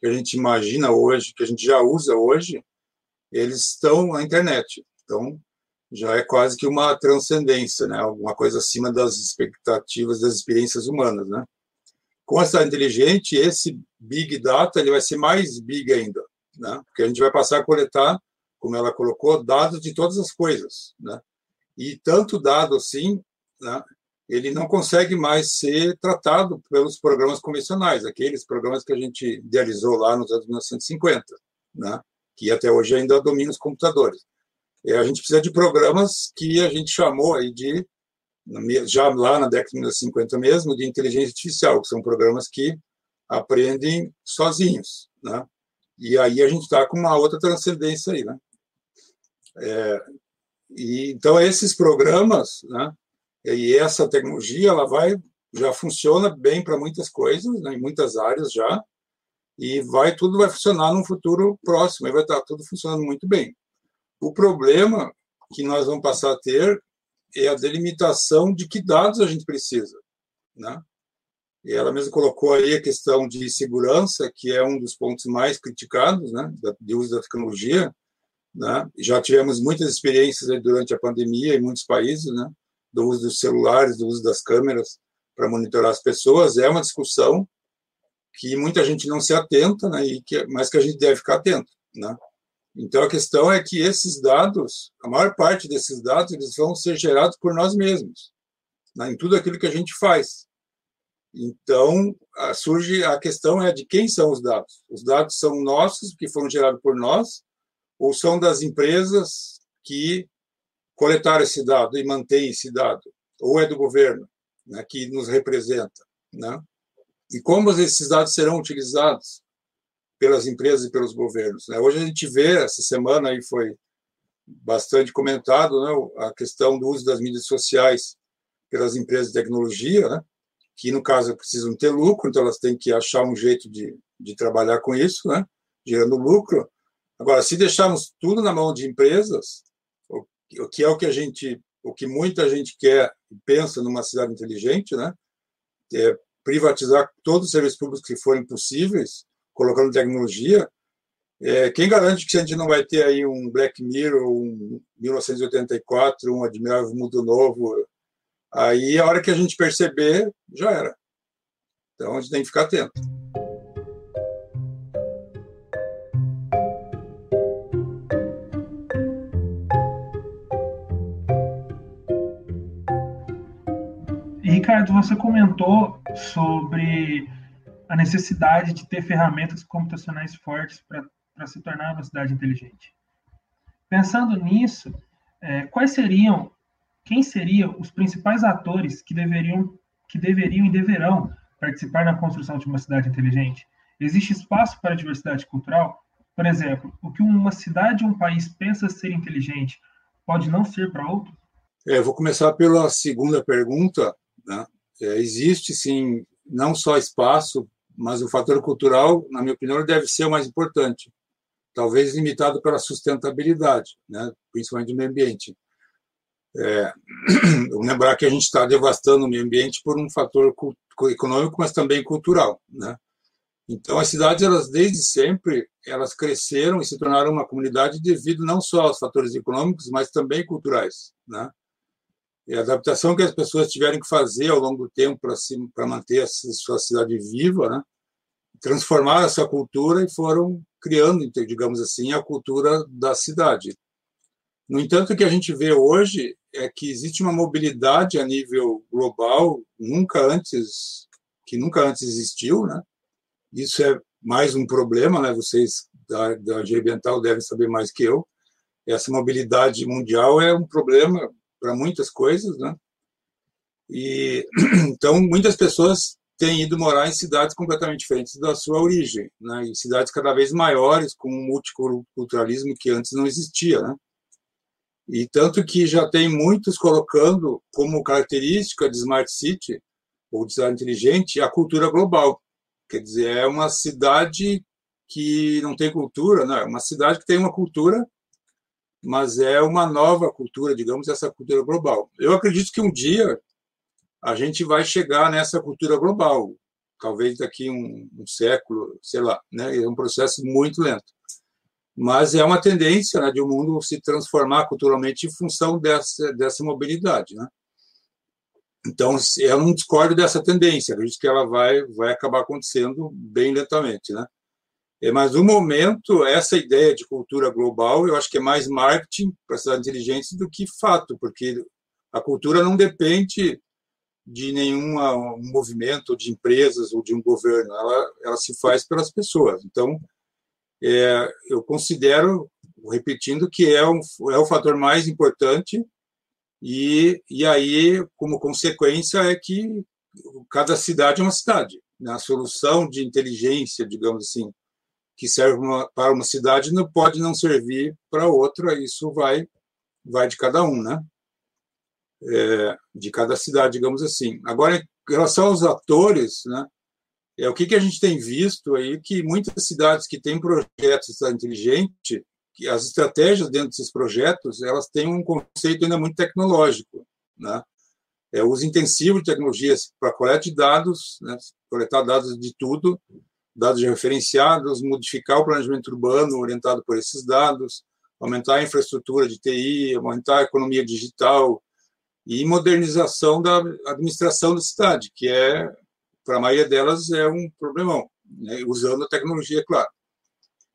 que a gente imagina hoje, que a gente já usa hoje, eles estão na internet. Então, já é quase que uma transcendência, né? Alguma coisa acima das expectativas, das experiências humanas, né? Com a cidade inteligente, esse Big Data ele vai ser mais big ainda, né? porque a gente vai passar a coletar, como ela colocou, dados de todas as coisas. Né? E tanto dado assim, né, ele não consegue mais ser tratado pelos programas convencionais, aqueles programas que a gente idealizou lá nos anos 1950, né? que até hoje ainda dominam os computadores. E a gente precisa de programas que a gente chamou aí de já lá na década de 1950 mesmo, de inteligência artificial, que são programas que aprendem sozinhos, né? E aí a gente está com uma outra transcendência aí, né? É, e então esses programas, né? E essa tecnologia, ela vai já funciona bem para muitas coisas, né, em muitas áreas já, e vai tudo vai funcionar num futuro próximo, e vai estar tá tudo funcionando muito bem. O problema que nós vamos passar a ter é a delimitação de que dados a gente precisa, né? E ela mesma colocou aí a questão de segurança, que é um dos pontos mais criticados, né, de uso da tecnologia, né? Já tivemos muitas experiências durante a pandemia em muitos países, né, do uso dos celulares, do uso das câmeras para monitorar as pessoas. É uma discussão que muita gente não se atenta, né, e que, mas que a gente deve ficar atento, né? Então a questão é que esses dados, a maior parte desses dados, eles vão ser gerados por nós mesmos, né, em tudo aquilo que a gente faz. Então surge a questão é de quem são os dados. Os dados são nossos, que foram gerados por nós, ou são das empresas que coletaram esse dado e mantêm esse dado, ou é do governo, né, que nos representa, né? E como esses dados serão utilizados? Pelas empresas e pelos governos. Né? Hoje a gente vê, essa semana aí foi bastante comentado, né, a questão do uso das mídias sociais pelas empresas de tecnologia, né, que no caso precisam ter lucro, então elas têm que achar um jeito de, de trabalhar com isso, né, gerando lucro. Agora, se deixarmos tudo na mão de empresas, o, que é o que a gente, o que muita gente quer e pensa numa cidade inteligente, né, é privatizar todos os serviços públicos que forem possíveis, colocando tecnologia, é, quem garante que a gente não vai ter aí um Black Mirror, um 1984, um Admirável Mundo Novo? Aí, a hora que a gente perceber, já era. Então, a gente tem que ficar atento. Ricardo, você comentou sobre a necessidade de ter ferramentas computacionais fortes para se tornar uma cidade inteligente. Pensando nisso, é, quais seriam, quem seriam os principais atores que deveriam, que deveriam e deverão participar na construção de uma cidade inteligente? Existe espaço para a diversidade cultural? Por exemplo, o que uma cidade ou um país pensa ser inteligente pode não ser para outro? É, vou começar pela segunda pergunta. Né? É, existe, sim, não só espaço, mas o fator cultural, na minha opinião, deve ser o mais importante. Talvez limitado pela sustentabilidade, né? principalmente do meio ambiente. É, lembrar que a gente está devastando o meio ambiente por um fator econômico, mas também cultural. Né? Então, as cidades, elas desde sempre, elas cresceram e se tornaram uma comunidade devido não só aos fatores econômicos, mas também culturais. Né? E a adaptação que as pessoas tiveram que fazer ao longo do tempo para manter a sua cidade viva, né? transformaram essa cultura e foram criando, digamos assim, a cultura da cidade. No entanto, o que a gente vê hoje é que existe uma mobilidade a nível global nunca antes que nunca antes existiu, né? Isso é mais um problema, né? Vocês da, da engenharia ambiental devem saber mais que eu. Essa mobilidade mundial é um problema para muitas coisas, né? E então muitas pessoas têm ido morar em cidades completamente diferentes da sua origem, né? Em cidades cada vez maiores com um multiculturalismo que antes não existia, né? E tanto que já tem muitos colocando como característica de smart city ou de inteligente a cultura global. Quer dizer, é uma cidade que não tem cultura, não, é uma cidade que tem uma cultura mas é uma nova cultura, digamos, essa cultura global. Eu acredito que um dia a gente vai chegar nessa cultura global, talvez daqui um, um século, sei lá, né? É um processo muito lento, mas é uma tendência né, de o um mundo se transformar culturalmente em função dessa dessa mobilidade, né? Então, eu não discordo dessa tendência, acredito que ela vai vai acabar acontecendo bem lentamente, né? É, mas no momento, essa ideia de cultura global, eu acho que é mais marketing para cidades inteligentes do que fato, porque a cultura não depende de nenhum movimento de empresas ou de um governo, ela, ela se faz pelas pessoas. Então, é, eu considero, repetindo, que é, um, é o fator mais importante, e, e aí, como consequência, é que cada cidade é uma cidade. Né? A solução de inteligência, digamos assim, que serve uma, para uma cidade não pode não servir para outra, isso vai vai de cada um, né? É, de cada cidade, digamos assim. Agora, em relação aos atores, né? É o que, que a gente tem visto aí que muitas cidades que têm projetos de cidade inteligente, que as estratégias dentro desses projetos, elas têm um conceito ainda muito tecnológico, né? É o uso intensivo de tecnologias para coleta de dados, né? coletar dados de tudo, dados referenciados, modificar o planejamento urbano orientado por esses dados, aumentar a infraestrutura de TI, aumentar a economia digital e modernização da administração da cidade, que é, para a maioria delas, é um problemão, né? usando a tecnologia, claro.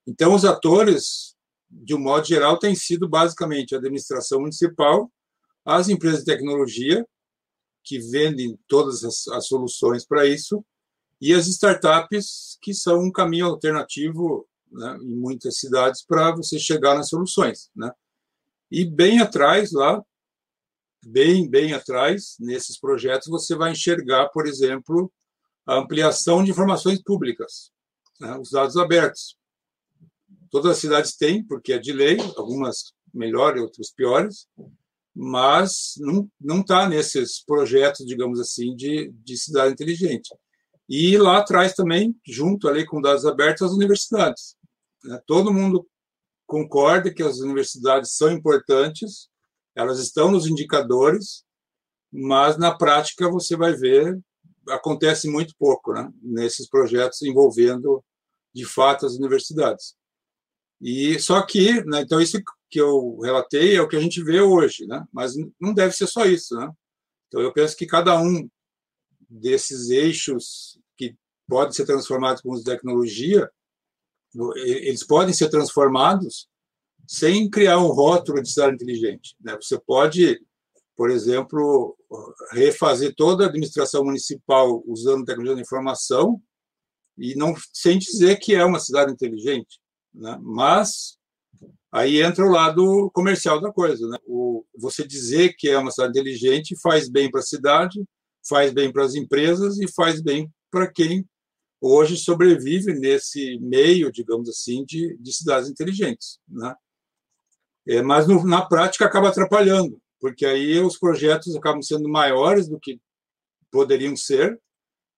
Então, os atores, de um modo geral, têm sido basicamente a administração municipal, as empresas de tecnologia, que vendem todas as, as soluções para isso, e as startups, que são um caminho alternativo né, em muitas cidades para você chegar nas soluções. Né? E bem atrás, lá, bem, bem atrás, nesses projetos, você vai enxergar, por exemplo, a ampliação de informações públicas, né, os dados abertos. Todas as cidades têm, porque é de lei, algumas melhores, outras piores, mas não está nesses projetos, digamos assim, de, de cidade inteligente. E lá atrás também, junto ali com dados abertos, as universidades. Né? Todo mundo concorda que as universidades são importantes, elas estão nos indicadores, mas na prática você vai ver acontece muito pouco, né? Nesses projetos envolvendo de fato as universidades. E só que, né, então isso que eu relatei é o que a gente vê hoje, né? Mas não deve ser só isso, né? Então eu penso que cada um desses eixos podem ser transformados com tecnologia, eles podem ser transformados sem criar um rótulo de cidade inteligente. Né? Você pode por exemplo, refazer toda a administração municipal usando tecnologia da informação e não sem dizer que é uma cidade inteligente, né? Mas aí entra o lado comercial da coisa, né? O, você dizer que é uma cidade inteligente faz bem para a cidade, faz bem para as empresas e faz bem para quem hoje sobrevive nesse meio, digamos assim, de, de cidades inteligentes, né? É, mas no, na prática acaba atrapalhando, porque aí os projetos acabam sendo maiores do que poderiam ser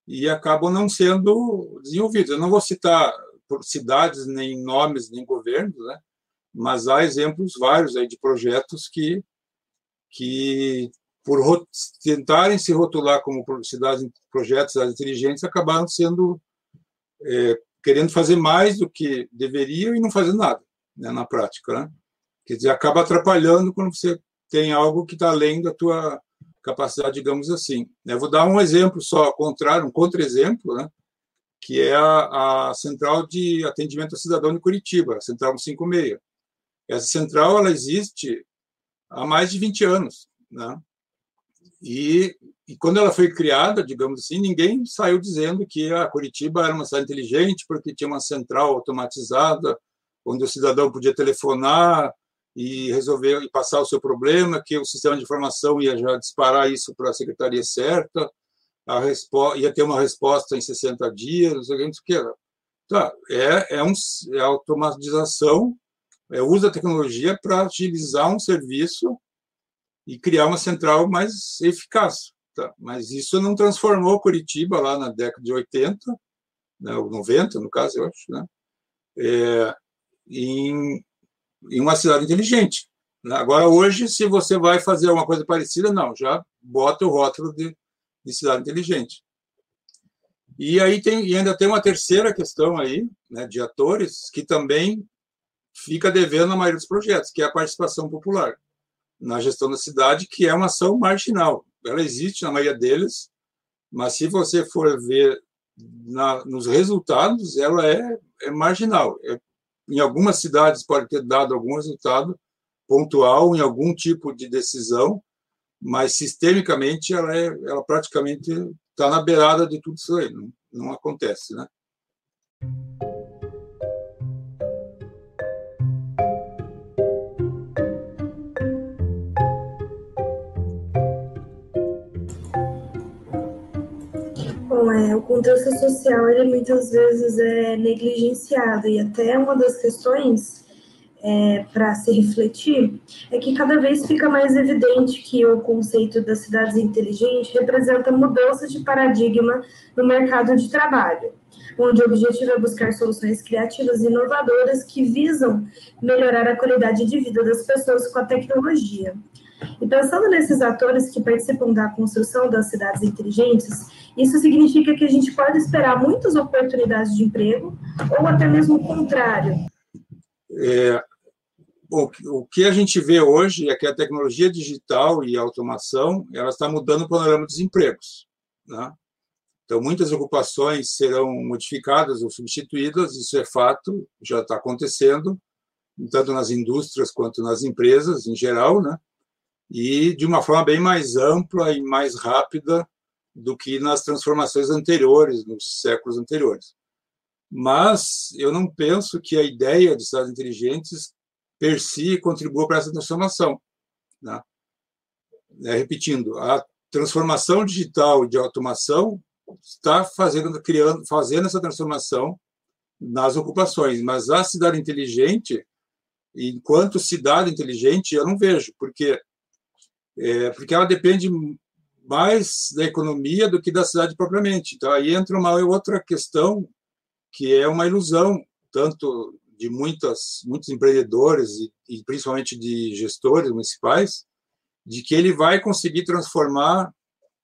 e acabam não sendo desenvolvidos. Eu não vou citar por cidades, nem nomes, nem governos, né? mas há exemplos vários aí de projetos que, que por tentarem se rotular como cidades, projetos cidades inteligentes, acabaram sendo é, querendo fazer mais do que deveriam e não fazendo nada né, na prática. Né? Quer dizer, acaba atrapalhando quando você tem algo que está além da tua capacidade, digamos assim. Eu vou dar um exemplo só, contrário, um contra-exemplo, né? que é a, a, Central de Atendimento ao Cidadão de Curitiba, a Central 156. Essa central ela existe há mais de 20 anos. Né? E, e quando ela foi criada, digamos assim, ninguém saiu dizendo que a Curitiba era uma cidade inteligente porque tinha uma central automatizada onde o cidadão podia telefonar e resolver e passar o seu problema, que o sistema de informação ia já disparar isso para a secretaria certa, a ia ter uma resposta em 60 dias, não sei o que, não Tá, é, é, um, é automatização, é usa a tecnologia para agilizar um serviço e criar uma central mais eficaz. Tá? Mas isso não transformou Curitiba lá na década de 80, né, 90, no caso, eu acho, né, é, em em uma cidade inteligente. Agora, hoje, se você vai fazer alguma coisa parecida, não, já bota o rótulo de, de cidade inteligente. E aí tem, e ainda tem uma terceira questão aí, né, de atores, que também fica devendo na maioria dos projetos, que é a participação popular na gestão da cidade, que é uma ação marginal. Ela existe na maioria deles, mas se você for ver na, nos resultados, ela é, é marginal. É em algumas cidades pode ter dado algum resultado pontual em algum tipo de decisão, mas sistemicamente ela, é, ela praticamente está na beirada de tudo isso aí, não, não acontece, né? É, o contexto social ele muitas vezes é negligenciado e até uma das questões é, para se refletir é que cada vez fica mais evidente que o conceito das cidades inteligentes representa mudança de paradigma no mercado de trabalho, onde o objetivo é buscar soluções criativas e inovadoras que visam melhorar a qualidade de vida das pessoas com a tecnologia. E pensando nesses atores que participam da construção das cidades inteligentes, isso significa que a gente pode esperar muitas oportunidades de emprego, ou até mesmo o contrário. É, bom, o que a gente vê hoje é que a tecnologia digital e a automação ela está mudando o panorama dos empregos. Né? Então, muitas ocupações serão modificadas ou substituídas, isso é fato, já está acontecendo, tanto nas indústrias quanto nas empresas em geral, né? e de uma forma bem mais ampla e mais rápida do que nas transformações anteriores, nos séculos anteriores. Mas eu não penso que a ideia de cidades inteligentes per si contribua para essa transformação. Né? É, repetindo, a transformação digital de automação está fazendo, criando, fazendo essa transformação nas ocupações, mas a cidade inteligente, enquanto cidade inteligente, eu não vejo, porque é, porque ela depende mais da economia do que da cidade propriamente. Então, aí entra uma outra questão que é uma ilusão, tanto de muitas, muitos empreendedores e, e principalmente de gestores municipais, de que ele vai conseguir transformar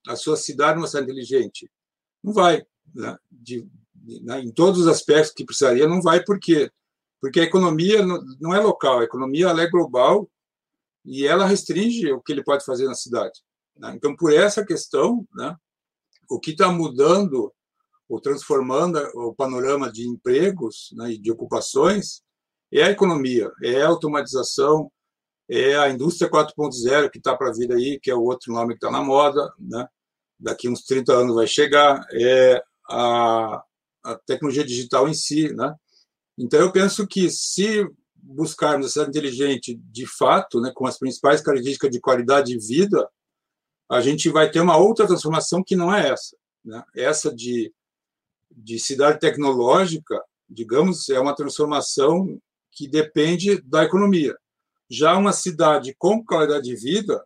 a sua cidade numa cidade inteligente. Não vai. Né? De, de, né? Em todos os aspectos que precisaria, não vai, por quê? Porque a economia não é local, a economia é global e ela restringe o que ele pode fazer na cidade. Né? Então, por essa questão, né, o que está mudando ou transformando o panorama de empregos né, e de ocupações é a economia, é a automatização, é a indústria 4.0 que está para vir aí, que é o outro nome que está na moda, né? daqui uns 30 anos vai chegar, é a, a tecnologia digital em si. Né? Então, eu penso que se buscarmos a cidade inteligente de fato, né, com as principais características de qualidade de vida, a gente vai ter uma outra transformação que não é essa. Né? Essa de, de cidade tecnológica, digamos, é uma transformação que depende da economia. Já uma cidade com qualidade de vida,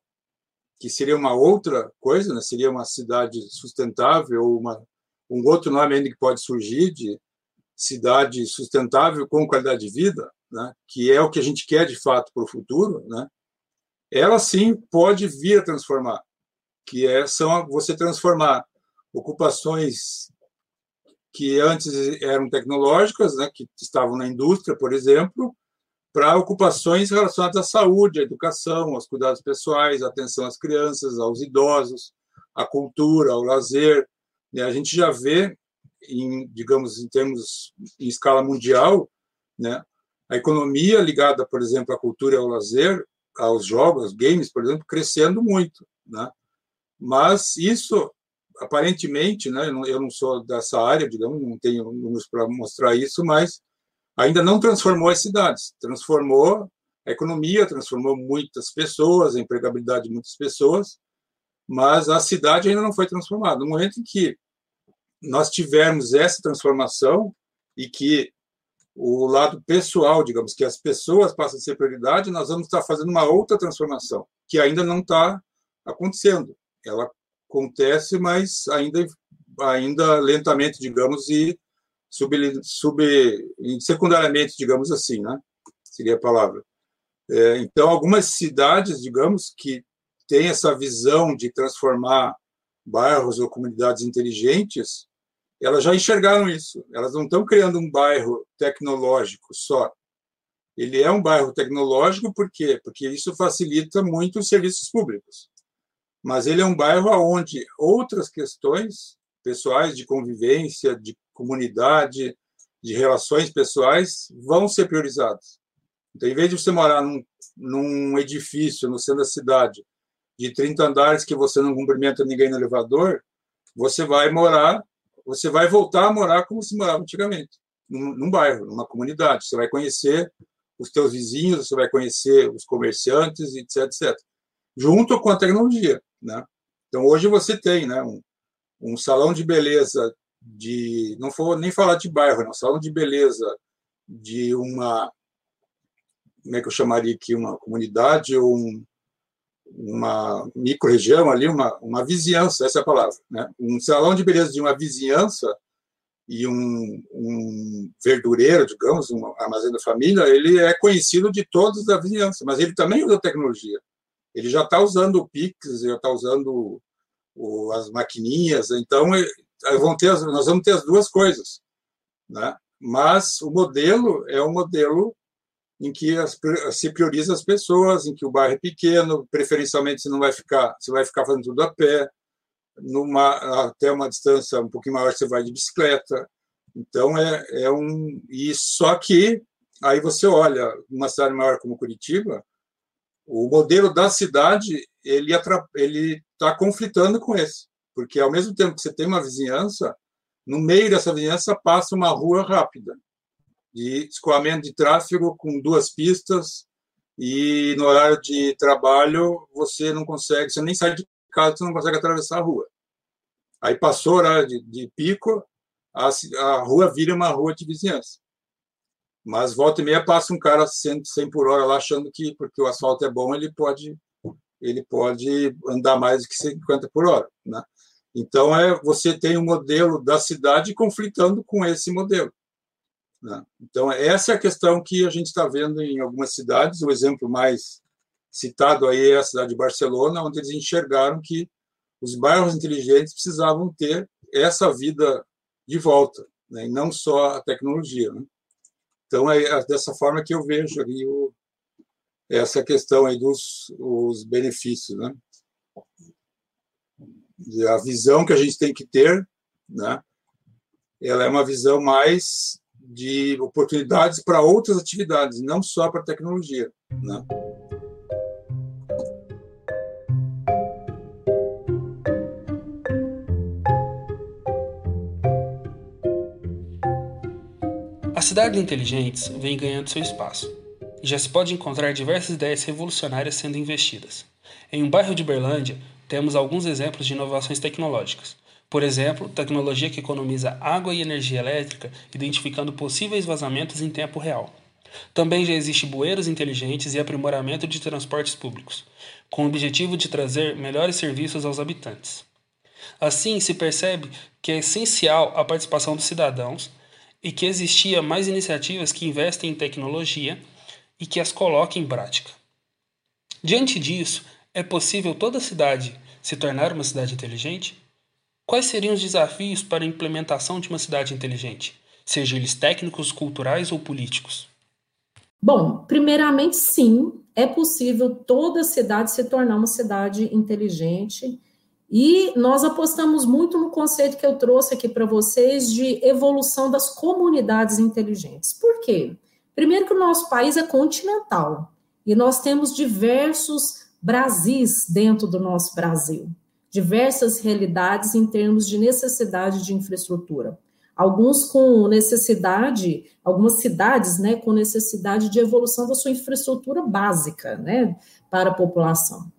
que seria uma outra coisa, né? seria uma cidade sustentável, ou uma, um outro nome ainda que pode surgir de cidade sustentável com qualidade de vida, né? que é o que a gente quer de fato para o futuro, né? ela sim pode vir a transformar, que é são você transformar ocupações que antes eram tecnológicas, né, que estavam na indústria, por exemplo, para ocupações relacionadas à saúde, à educação, aos cuidados pessoais, à atenção às crianças, aos idosos, à cultura, ao lazer. E a gente já vê, em, digamos, em termos em escala mundial, né, a economia ligada, por exemplo, à cultura e ao lazer, aos jogos, aos games, por exemplo, crescendo muito, né? Mas isso aparentemente, né, eu não sou dessa área, digamos, não tenho números para mostrar isso, mas ainda não transformou as cidades. Transformou a economia, transformou muitas pessoas, a empregabilidade de muitas pessoas, mas a cidade ainda não foi transformada. No momento em que nós tivermos essa transformação e que o lado pessoal, digamos, que as pessoas passam a ser prioridade, nós vamos estar fazendo uma outra transformação, que ainda não está acontecendo. Ela acontece, mas ainda, ainda lentamente, digamos, e sub, sub, secundariamente, digamos assim, né? Seria a palavra. É, então, algumas cidades, digamos, que têm essa visão de transformar bairros ou comunidades inteligentes, elas já enxergaram isso. Elas não estão criando um bairro tecnológico só. Ele é um bairro tecnológico por quê? Porque isso facilita muito os serviços públicos. Mas ele é um bairro onde outras questões pessoais de convivência, de comunidade, de relações pessoais, vão ser priorizados. Então, em vez de você morar num, num edifício no centro da cidade de 30 andares que você não cumprimenta ninguém no elevador, você vai morar, você vai voltar a morar como se morava antigamente, num, num bairro, numa comunidade. Você vai conhecer os teus vizinhos, você vai conhecer os comerciantes, etc, etc. Junto com a tecnologia, né? Então, hoje você tem né, um, um salão de beleza de não vou nem falar de bairro, não, salão de beleza de uma como é que eu chamaria aqui uma comunidade ou um, uma micro-região ali, uma, uma vizinhança, essa é a palavra, né? Um salão de beleza de uma vizinhança e um, um verdureiro, digamos, um armazém da família, ele é conhecido de todos da vizinhança, mas ele também usa tecnologia. Ele já está usando o Pix, já está usando o, as maquininhas, então vão ter, nós vamos ter as duas coisas, né? Mas o modelo é um modelo em que as, se prioriza as pessoas, em que o bairro é pequeno, preferencialmente você não vai ficar, você vai ficar fazendo tudo a pé, numa até uma distância um pouquinho maior você vai de bicicleta. Então é, é um e só que aí você olha uma cidade maior como Curitiba, o modelo da cidade ele está conflitando com esse porque ao mesmo tempo que você tem uma vizinhança, no meio dessa vizinhança passa uma rua rápida, de escoamento de tráfego com duas pistas, e no horário de trabalho você não consegue, você nem sai de casa, você não consegue atravessar a rua. Aí passou o horário de, de pico, a, a rua vira uma rua de vizinhança. Mas volta e meia passa um cara 100, 100 por hora lá achando que porque o asfalto é bom ele pode ele pode andar mais do que 50 por hora, né? Então, é, você tem um modelo da cidade conflitando com esse modelo. Né? Então, essa é a questão que a gente está vendo em algumas cidades. O exemplo mais citado aí é a cidade de Barcelona, onde eles enxergaram que os bairros inteligentes precisavam ter essa vida de volta, né? e não só a tecnologia. Né? Então, é dessa forma que eu vejo ali o, essa questão aí dos os benefícios. Né? a visão que a gente tem que ter, né? Ela é uma visão mais de oportunidades para outras atividades, não só para tecnologia, né? Cidades inteligentes vêm ganhando seu espaço, e já se pode encontrar diversas ideias revolucionárias sendo investidas. Em um bairro de Berlândia, temos alguns exemplos de inovações tecnológicas. Por exemplo, tecnologia que economiza água e energia elétrica, identificando possíveis vazamentos em tempo real. Também já existe bueiros inteligentes e aprimoramento de transportes públicos, com o objetivo de trazer melhores serviços aos habitantes. Assim, se percebe que é essencial a participação dos cidadãos e que existia mais iniciativas que investem em tecnologia e que as coloquem em prática. Diante disso, é possível toda cidade se tornar uma cidade inteligente? Quais seriam os desafios para a implementação de uma cidade inteligente, sejam eles técnicos, culturais ou políticos? Bom, primeiramente, sim, é possível toda cidade se tornar uma cidade inteligente e nós apostamos muito no conceito que eu trouxe aqui para vocês de evolução das comunidades inteligentes. Por quê? Primeiro que o nosso país é continental e nós temos diversos Brasis dentro do nosso Brasil, diversas realidades em termos de necessidade de infraestrutura. Alguns com necessidade, algumas cidades, né, com necessidade de evolução da sua infraestrutura básica, né, para a população.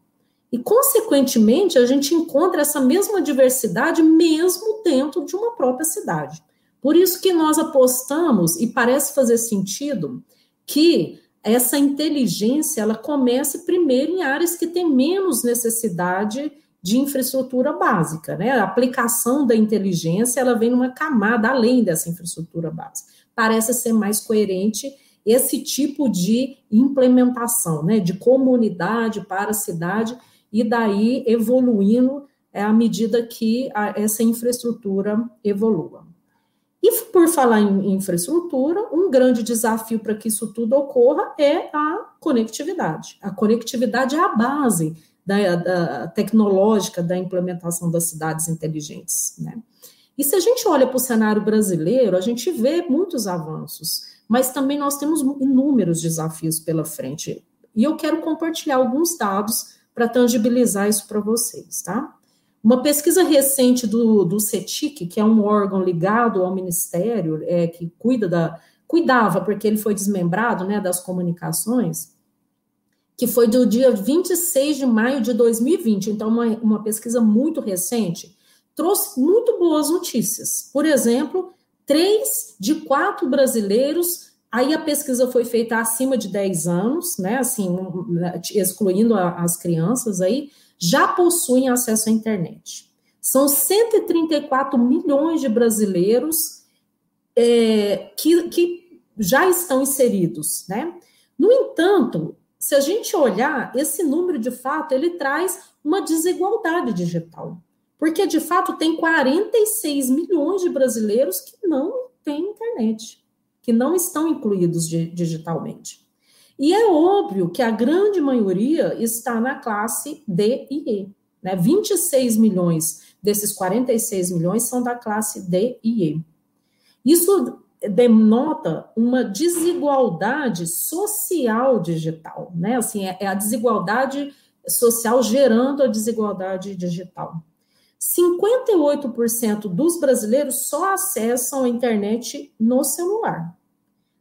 E, consequentemente, a gente encontra essa mesma diversidade mesmo dentro de uma própria cidade. Por isso que nós apostamos, e parece fazer sentido, que essa inteligência ela comece primeiro em áreas que têm menos necessidade de infraestrutura básica, né? A aplicação da inteligência ela vem numa camada além dessa infraestrutura básica. Parece ser mais coerente esse tipo de implementação, né? De comunidade para cidade e daí evoluindo é, à medida que a, essa infraestrutura evolua. E por falar em infraestrutura, um grande desafio para que isso tudo ocorra é a conectividade. A conectividade é a base da, da tecnológica da implementação das cidades inteligentes, né? E se a gente olha para o cenário brasileiro, a gente vê muitos avanços, mas também nós temos inúmeros desafios pela frente. E eu quero compartilhar alguns dados para tangibilizar isso para vocês, tá? Uma pesquisa recente do, do CETIC, que é um órgão ligado ao Ministério, é, que cuida da, cuidava, porque ele foi desmembrado, né, das comunicações, que foi do dia 26 de maio de 2020, então uma, uma pesquisa muito recente, trouxe muito boas notícias. Por exemplo, três de quatro brasileiros Aí a pesquisa foi feita acima de 10 anos, né, assim, excluindo as crianças aí, já possuem acesso à internet. São 134 milhões de brasileiros é, que, que já estão inseridos, né? No entanto, se a gente olhar, esse número de fato ele traz uma desigualdade digital. Porque de fato tem 46 milhões de brasileiros que não têm internet que não estão incluídos digitalmente. E é óbvio que a grande maioria está na classe D e E. Né? 26 milhões desses 46 milhões são da classe D e E. Isso denota uma desigualdade social digital, né? Assim, é, é a desigualdade social gerando a desigualdade digital. 58% dos brasileiros só acessam a internet no celular.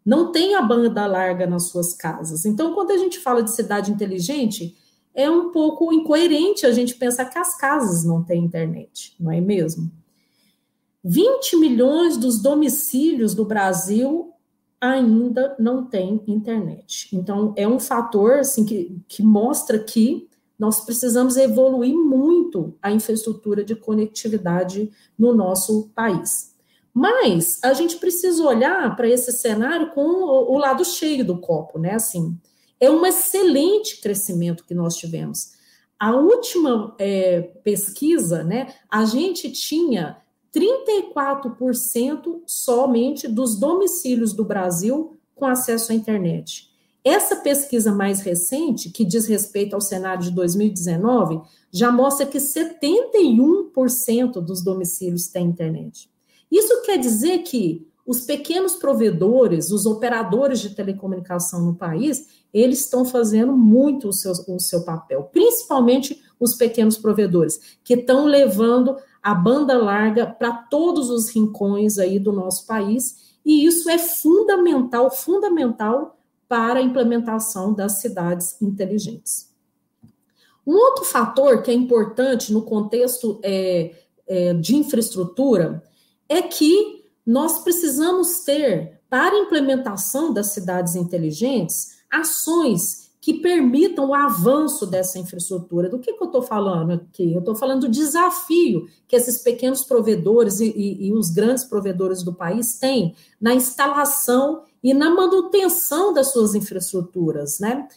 Não tem a banda larga nas suas casas. Então, quando a gente fala de cidade inteligente, é um pouco incoerente a gente pensar que as casas não têm internet, não é mesmo? 20 milhões dos domicílios do Brasil ainda não têm internet. Então, é um fator assim, que, que mostra que nós precisamos evoluir muito a infraestrutura de conectividade no nosso país. Mas a gente precisa olhar para esse cenário com o, lado cheio do copo, né? Assim, é um excelente crescimento que nós tivemos. A última é, pesquisa, né? A gente tinha 34% somente dos domicílios do Brasil com acesso à internet. Essa pesquisa mais recente, que diz respeito ao cenário de 2019, já mostra que 71% dos domicílios têm internet. Isso quer dizer que os pequenos provedores, os operadores de telecomunicação no país, eles estão fazendo muito o seu, o seu papel, principalmente os pequenos provedores, que estão levando a banda larga para todos os rincões aí do nosso país e isso é fundamental, fundamental para a implementação das cidades inteligentes. Um outro fator que é importante no contexto é, é, de infraestrutura é que nós precisamos ter, para a implementação das cidades inteligentes, ações que permitam o avanço dessa infraestrutura. Do que, que eu estou falando aqui? Eu estou falando do desafio que esses pequenos provedores e, e, e os grandes provedores do país têm na instalação e na manutenção das suas infraestruturas, né?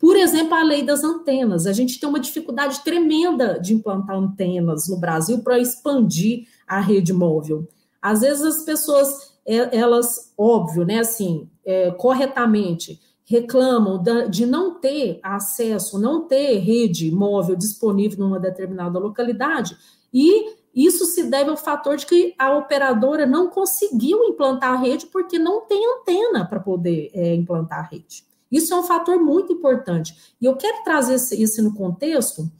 Por exemplo, a lei das antenas. A gente tem uma dificuldade tremenda de implantar antenas no Brasil para expandir a rede móvel. Às vezes as pessoas, é, elas, óbvio, né, assim, é, corretamente, reclamam de não ter acesso, não ter rede móvel disponível numa determinada localidade, e isso se deve ao fator de que a operadora não conseguiu implantar a rede porque não tem antena para poder é, implantar a rede. Isso é um fator muito importante. E eu quero trazer isso no contexto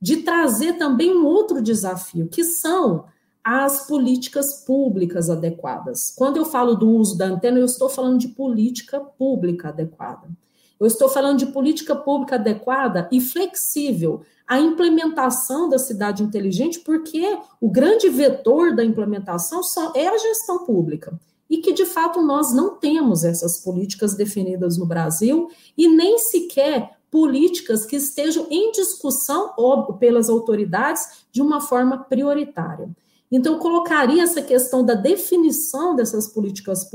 de trazer também um outro desafio, que são as políticas públicas adequadas. Quando eu falo do uso da antena, eu estou falando de política pública adequada. Eu estou falando de política pública adequada e flexível. A implementação da cidade inteligente, porque o grande vetor da implementação é a gestão pública e que de fato nós não temos essas políticas definidas no Brasil e nem sequer políticas que estejam em discussão pelas autoridades de uma forma prioritária. Então, colocaria essa questão da definição dessas políticas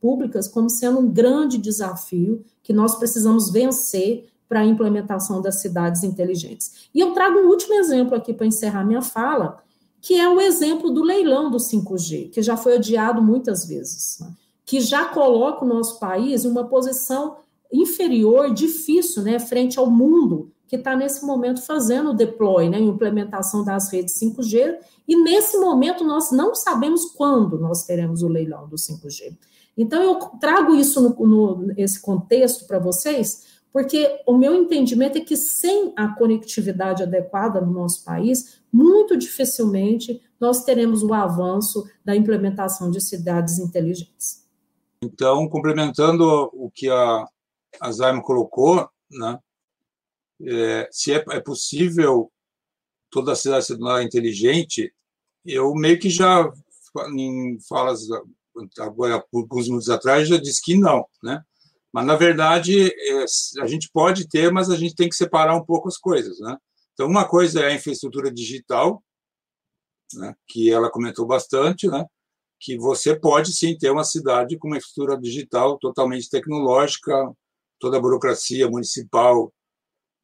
públicas como sendo um grande desafio que nós precisamos vencer para a implementação das cidades inteligentes. E eu trago um último exemplo aqui para encerrar minha fala, que é o exemplo do leilão do 5G, que já foi adiado muitas vezes, né? que já coloca o nosso país em uma posição inferior, difícil, né, frente ao mundo que está nesse momento fazendo o deploy, né, implementação das redes 5G, e nesse momento nós não sabemos quando nós teremos o leilão do 5G. Então eu trago isso no, no esse contexto para vocês, porque o meu entendimento é que sem a conectividade adequada no nosso país, muito dificilmente nós teremos o avanço da implementação de cidades inteligentes. Então, complementando o que a, a colocou, né, é, se é, é, possível toda a cidade ser inteligente, eu meio que já em falas agora alguns minutos atrás já disse que não, né? Mas na verdade é, a gente pode ter, mas a gente tem que separar um pouco as coisas, né? Então, uma coisa é a infraestrutura digital, né, que ela comentou bastante, né, que você pode sim ter uma cidade com uma infraestrutura digital totalmente tecnológica, toda a burocracia municipal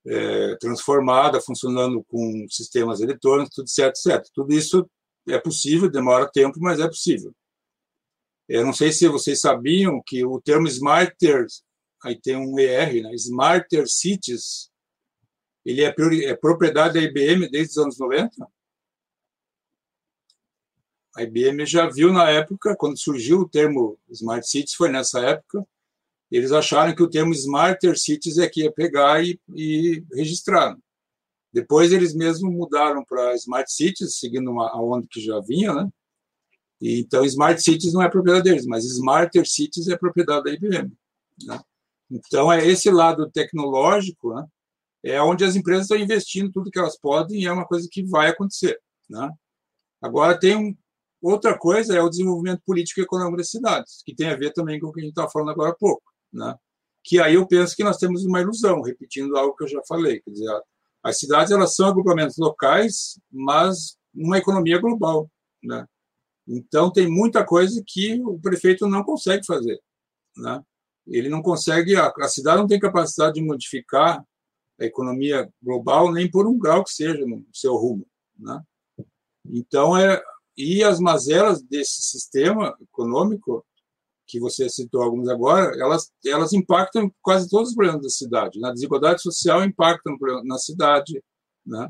é, transformada, funcionando com sistemas eletrônicos, tudo certo, certo. Tudo isso é possível, demora tempo, mas é possível. Eu não sei se vocês sabiam que o termo smarter, aí tem um ER, né, smarter cities, ele é, é propriedade da IBM desde os anos 90. A IBM já viu na época, quando surgiu o termo Smart Cities, foi nessa época, eles acharam que o termo Smarter Cities é que ia pegar e, e registrar. Depois eles mesmos mudaram para Smart Cities, seguindo uma, a onda que já vinha, né? E, então, Smart Cities não é propriedade deles, mas Smarter Cities é propriedade da IBM. Né? Então, é esse lado tecnológico né, é onde as empresas estão investindo tudo que elas podem e é uma coisa que vai acontecer. Né? Agora, tem um, outra coisa, é o desenvolvimento político e econômico das cidades, que tem a ver também com o que a gente está falando agora há pouco. Né? Que aí eu penso que nós temos uma ilusão, repetindo algo que eu já falei. Quer dizer, as cidades elas são agrupamentos locais, mas uma economia global. Né? Então, tem muita coisa que o prefeito não consegue fazer. Né? Ele não consegue, a, a cidade não tem capacidade de modificar a economia global nem por um grau que seja no seu rumo, né? Então é e as mazelas desse sistema econômico que você citou alguns agora, elas elas impactam quase todos os problemas da cidade. Na desigualdade social impacta na cidade, né?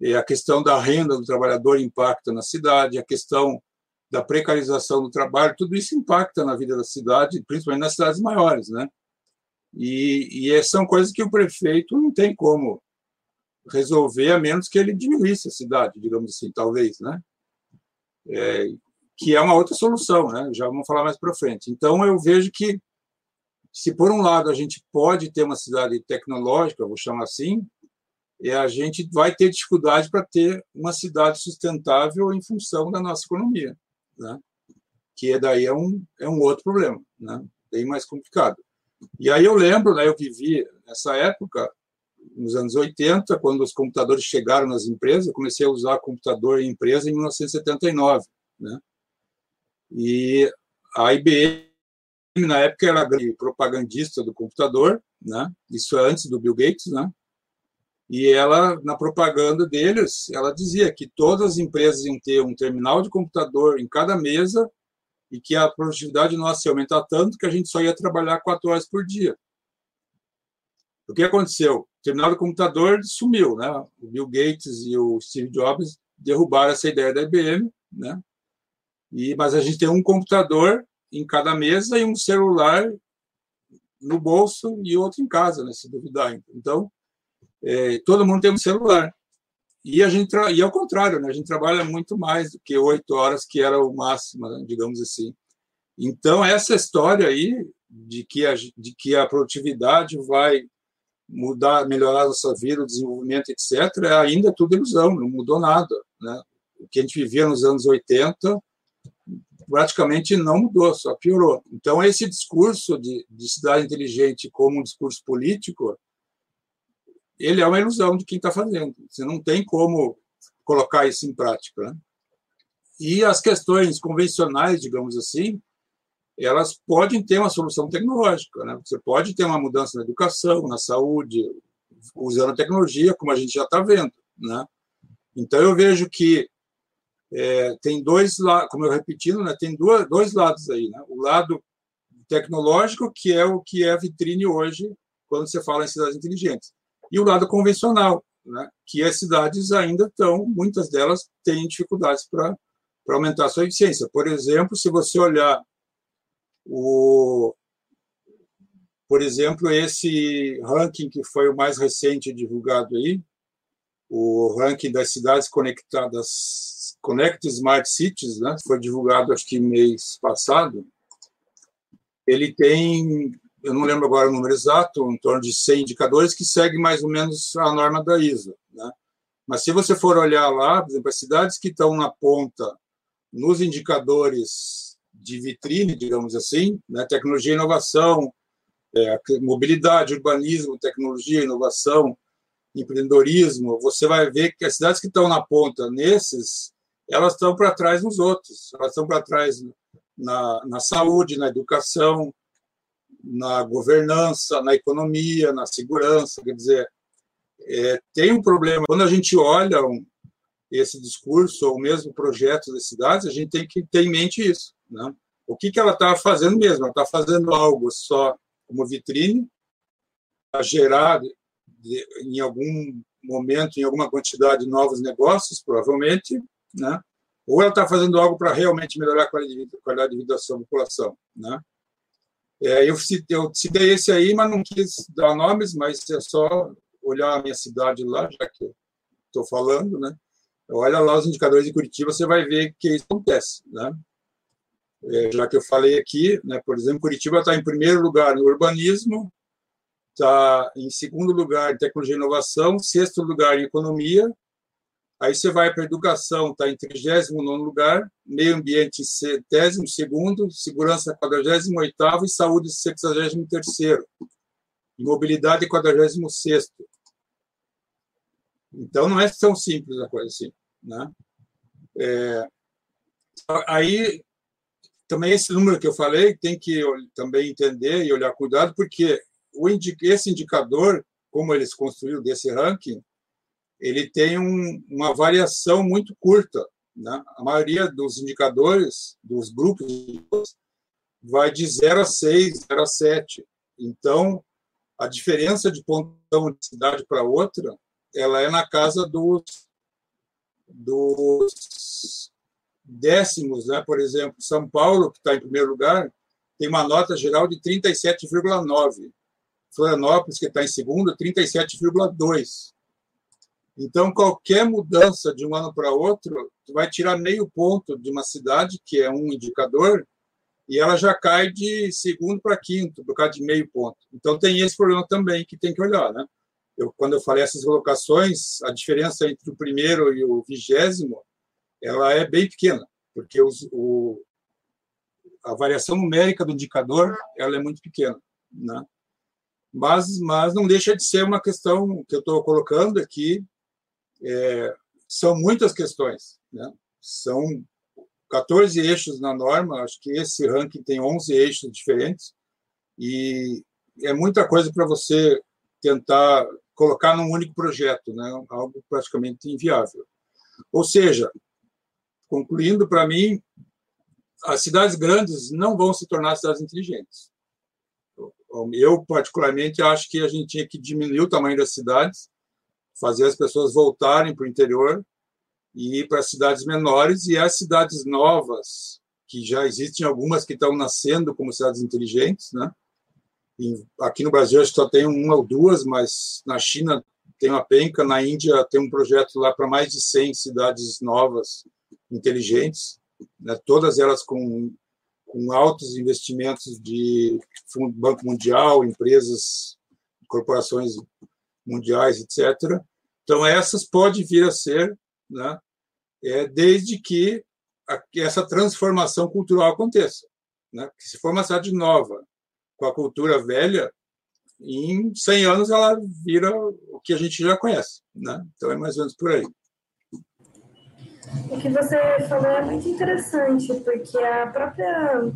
E a questão da renda do trabalhador impacta na cidade, a questão da precarização do trabalho, tudo isso impacta na vida da cidade, principalmente nas cidades maiores, né? E, e são coisas que o prefeito não tem como resolver, a menos que ele diminuísse a cidade, digamos assim, talvez, né? É, que é uma outra solução, né? Já vamos falar mais para frente. Então, eu vejo que, se por um lado a gente pode ter uma cidade tecnológica, vou chamar assim, é a gente vai ter dificuldade para ter uma cidade sustentável em função da nossa economia, né? Que daí é um é um outro problema, né? Bem mais complicado. E aí eu lembro, né? Eu vivi nessa época nos anos 80, quando os computadores chegaram nas empresas, eu comecei a usar computador em empresa em 1979, né? E a IBM, na época, era propagandista do computador, né? Isso é antes do Bill Gates, né? E ela, na propaganda deles, ela dizia que todas as empresas iam ter um terminal de computador em cada mesa e que a produtividade nossa ia aumentar tanto que a gente só ia trabalhar quatro horas por dia. O que aconteceu? O terminal de computador sumiu, né? O Bill Gates e o Steve Jobs derrubaram essa ideia da IBM, né? E, mas a gente tem um computador em cada mesa e um celular no bolso e outro em casa, né, se duvidar. Então, é, todo mundo tem um celular. E a gente e ao contrário, né, a gente trabalha muito mais do que oito horas, que era o máximo, né, digamos assim. Então, essa história aí de que a, de que a produtividade vai mudar, melhorar a nossa vida, o desenvolvimento, etc., é ainda tudo ilusão, não mudou nada. Né? O que a gente vivia nos anos 80 praticamente não mudou, só piorou. Então, esse discurso de, de cidade inteligente como um discurso político, ele é uma ilusão de quem está fazendo. Você não tem como colocar isso em prática. Né? E as questões convencionais, digamos assim, elas podem ter uma solução tecnológica. Né? Você pode ter uma mudança na educação, na saúde, usando a tecnologia, como a gente já está vendo. Né? Então, eu vejo que é, tem dois lados, como eu repetindo, né, tem duas, dois lados aí. Né? O lado tecnológico, que é o que é a vitrine hoje, quando você fala em cidades inteligentes, e o lado convencional, né, que as cidades ainda estão, muitas delas têm dificuldades para aumentar a sua eficiência. Por exemplo, se você olhar o, por exemplo, esse ranking que foi o mais recente divulgado aí, o ranking das cidades conectadas Connect Smart Cities, né, foi divulgado acho que mês passado, ele tem, eu não lembro agora o número exato, em torno de 100 indicadores que seguem mais ou menos a norma da ISO. Né? Mas se você for olhar lá, por exemplo, as cidades que estão na ponta nos indicadores de vitrine, digamos assim, né, tecnologia e inovação, é, mobilidade, urbanismo, tecnologia, inovação, empreendedorismo, você vai ver que as cidades que estão na ponta nesses elas estão para trás nos outros, elas estão para trás na, na saúde, na educação, na governança, na economia, na segurança. Quer dizer, é, tem um problema. Quando a gente olha um, esse discurso ou mesmo projeto das cidades, a gente tem que ter em mente isso. Né? O que, que ela está fazendo mesmo? Ela está fazendo algo só como vitrine, para gerar de, em algum momento, em alguma quantidade, novos negócios, provavelmente, né? ou ela está fazendo algo para realmente melhorar a qualidade de vida da sua população. Né? É, eu, citei, eu citei esse aí, mas não quis dar nomes, mas é só olhar a minha cidade lá, já que eu estou falando, né? Olha lá os indicadores de Curitiba, você vai ver que isso acontece, né? É, já que eu falei aqui, né, por exemplo, Curitiba está em primeiro lugar no urbanismo, está em segundo lugar em tecnologia e inovação, sexto lugar em economia, Aí você vai para a educação, está em 39 lugar, meio ambiente 72 segurança 48 e saúde 63 e mobilidade 46 Então não é tão simples a coisa assim, né? É, aí também esse número que eu falei tem que também entender e olhar cuidado porque esse indicador, como eles construíram desse ranking, ele tem um, uma variação muito curta. Né? A maioria dos indicadores, dos grupos, vai de 0 a 6, 0 a 7. Então, a diferença de pontão de cidade para outra, ela é na casa dos, dos décimos. Né? Por exemplo, São Paulo, que está em primeiro lugar, tem uma nota geral de 37,9. Florianópolis, que está em segundo, 37,2. Então, qualquer mudança de um ano para outro vai tirar meio ponto de uma cidade, que é um indicador, e ela já cai de segundo para quinto, por causa de meio ponto. Então, tem esse problema também que tem que olhar. Né? Eu, quando eu falei essas colocações, a diferença entre o primeiro e o vigésimo ela é bem pequena, porque os, o, a variação numérica do indicador ela é muito pequena. Né? Mas, mas não deixa de ser uma questão que eu estou colocando aqui. É, são muitas questões. Né? São 14 eixos na norma, acho que esse ranking tem 11 eixos diferentes, e é muita coisa para você tentar colocar num único projeto, né? algo praticamente inviável. Ou seja, concluindo, para mim, as cidades grandes não vão se tornar cidades inteligentes. Eu, particularmente, acho que a gente tinha que diminuir o tamanho das cidades, fazer as pessoas voltarem para o interior e ir para cidades menores e as cidades novas, que já existem algumas que estão nascendo como cidades inteligentes, né? E aqui no Brasil acho que só tem uma ou duas, mas na China tem uma penca, na Índia tem um projeto lá para mais de 100 cidades novas inteligentes, né? todas elas com, com altos investimentos de Banco Mundial, empresas, corporações mundiais, etc. Então essas podem vir a ser né? é, desde que a, essa transformação cultural aconteça. Né? Que se for uma cidade nova, com a cultura velha, em 100 anos ela vira o que a gente já conhece. Né? Então é mais ou menos por aí. O que você falou é muito interessante, porque a própria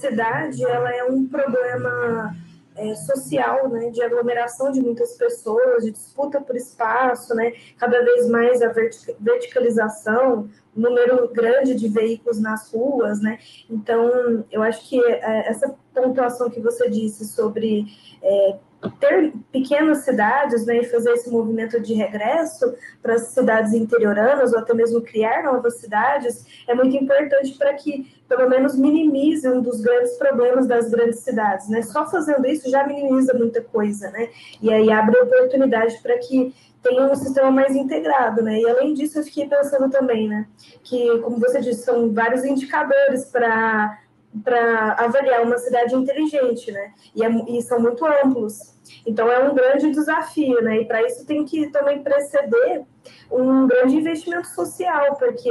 cidade ela é um problema é, social, né, de aglomeração de muitas pessoas, de disputa por espaço, né, cada vez mais a verticalização, número grande de veículos nas ruas, né? Então, eu acho que é, essa pontuação que você disse sobre é, ter pequenas cidades né, e fazer esse movimento de regresso para as cidades interioranas ou até mesmo criar novas cidades é muito importante para que pelo menos minimize um dos grandes problemas das grandes cidades, né? Só fazendo isso já minimiza muita coisa, né? E aí abre oportunidade para que tenha um sistema mais integrado, né? E além disso, eu fiquei pensando também, né? Que, como você disse, são vários indicadores para para avaliar uma cidade inteligente, né? E, é, e, são muito amplos. Então é um grande desafio, né? E para isso tem que também preceder um grande investimento social, porque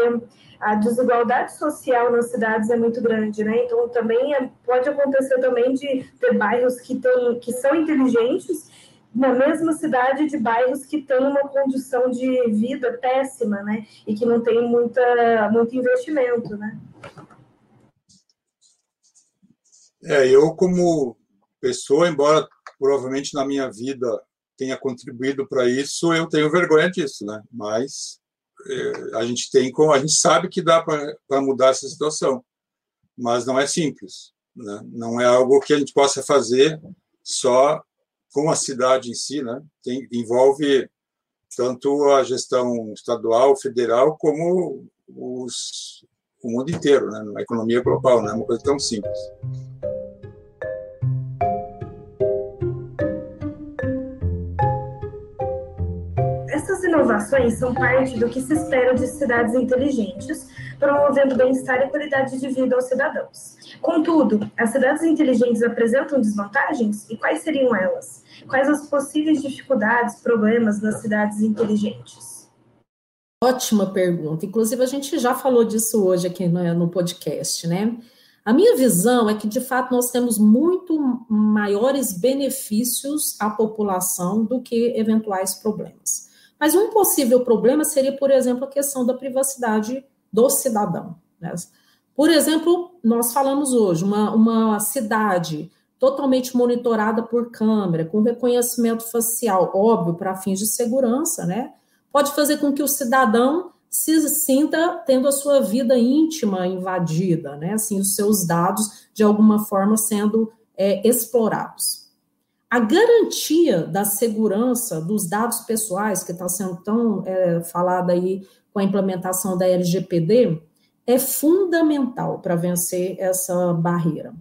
a desigualdade social nas cidades é muito grande, né? Então também é, pode acontecer também de ter bairros que, tem, que são inteligentes na mesma cidade de bairros que têm uma condição de vida péssima, né? E que não tem muita, muito investimento, né? É, eu como pessoa, embora provavelmente na minha vida tenha contribuído para isso, eu tenho vergonha disso, né? Mas é, a gente tem como a gente sabe que dá para mudar essa situação, mas não é simples, né? Não é algo que a gente possa fazer só com a cidade em si, né? Tem, envolve tanto a gestão estadual, federal, como os, o mundo inteiro, né? A economia global, não é uma coisa tão simples. Inovações são parte do que se espera de cidades inteligentes, promovendo bem-estar e qualidade de vida aos cidadãos. Contudo, as cidades inteligentes apresentam desvantagens? E quais seriam elas? Quais as possíveis dificuldades, problemas nas cidades inteligentes? Ótima pergunta. Inclusive, a gente já falou disso hoje aqui no podcast, né? A minha visão é que, de fato, nós temos muito maiores benefícios à população do que eventuais problemas. Mas um possível problema seria, por exemplo, a questão da privacidade do cidadão. Né? Por exemplo, nós falamos hoje, uma, uma cidade totalmente monitorada por câmera, com reconhecimento facial, óbvio, para fins de segurança, né? Pode fazer com que o cidadão se sinta tendo a sua vida íntima invadida, né? Assim, os seus dados, de alguma forma, sendo é, explorados. A garantia da segurança dos dados pessoais, que está sendo tão é, falada aí com a implementação da LGPD, é fundamental para vencer essa barreira.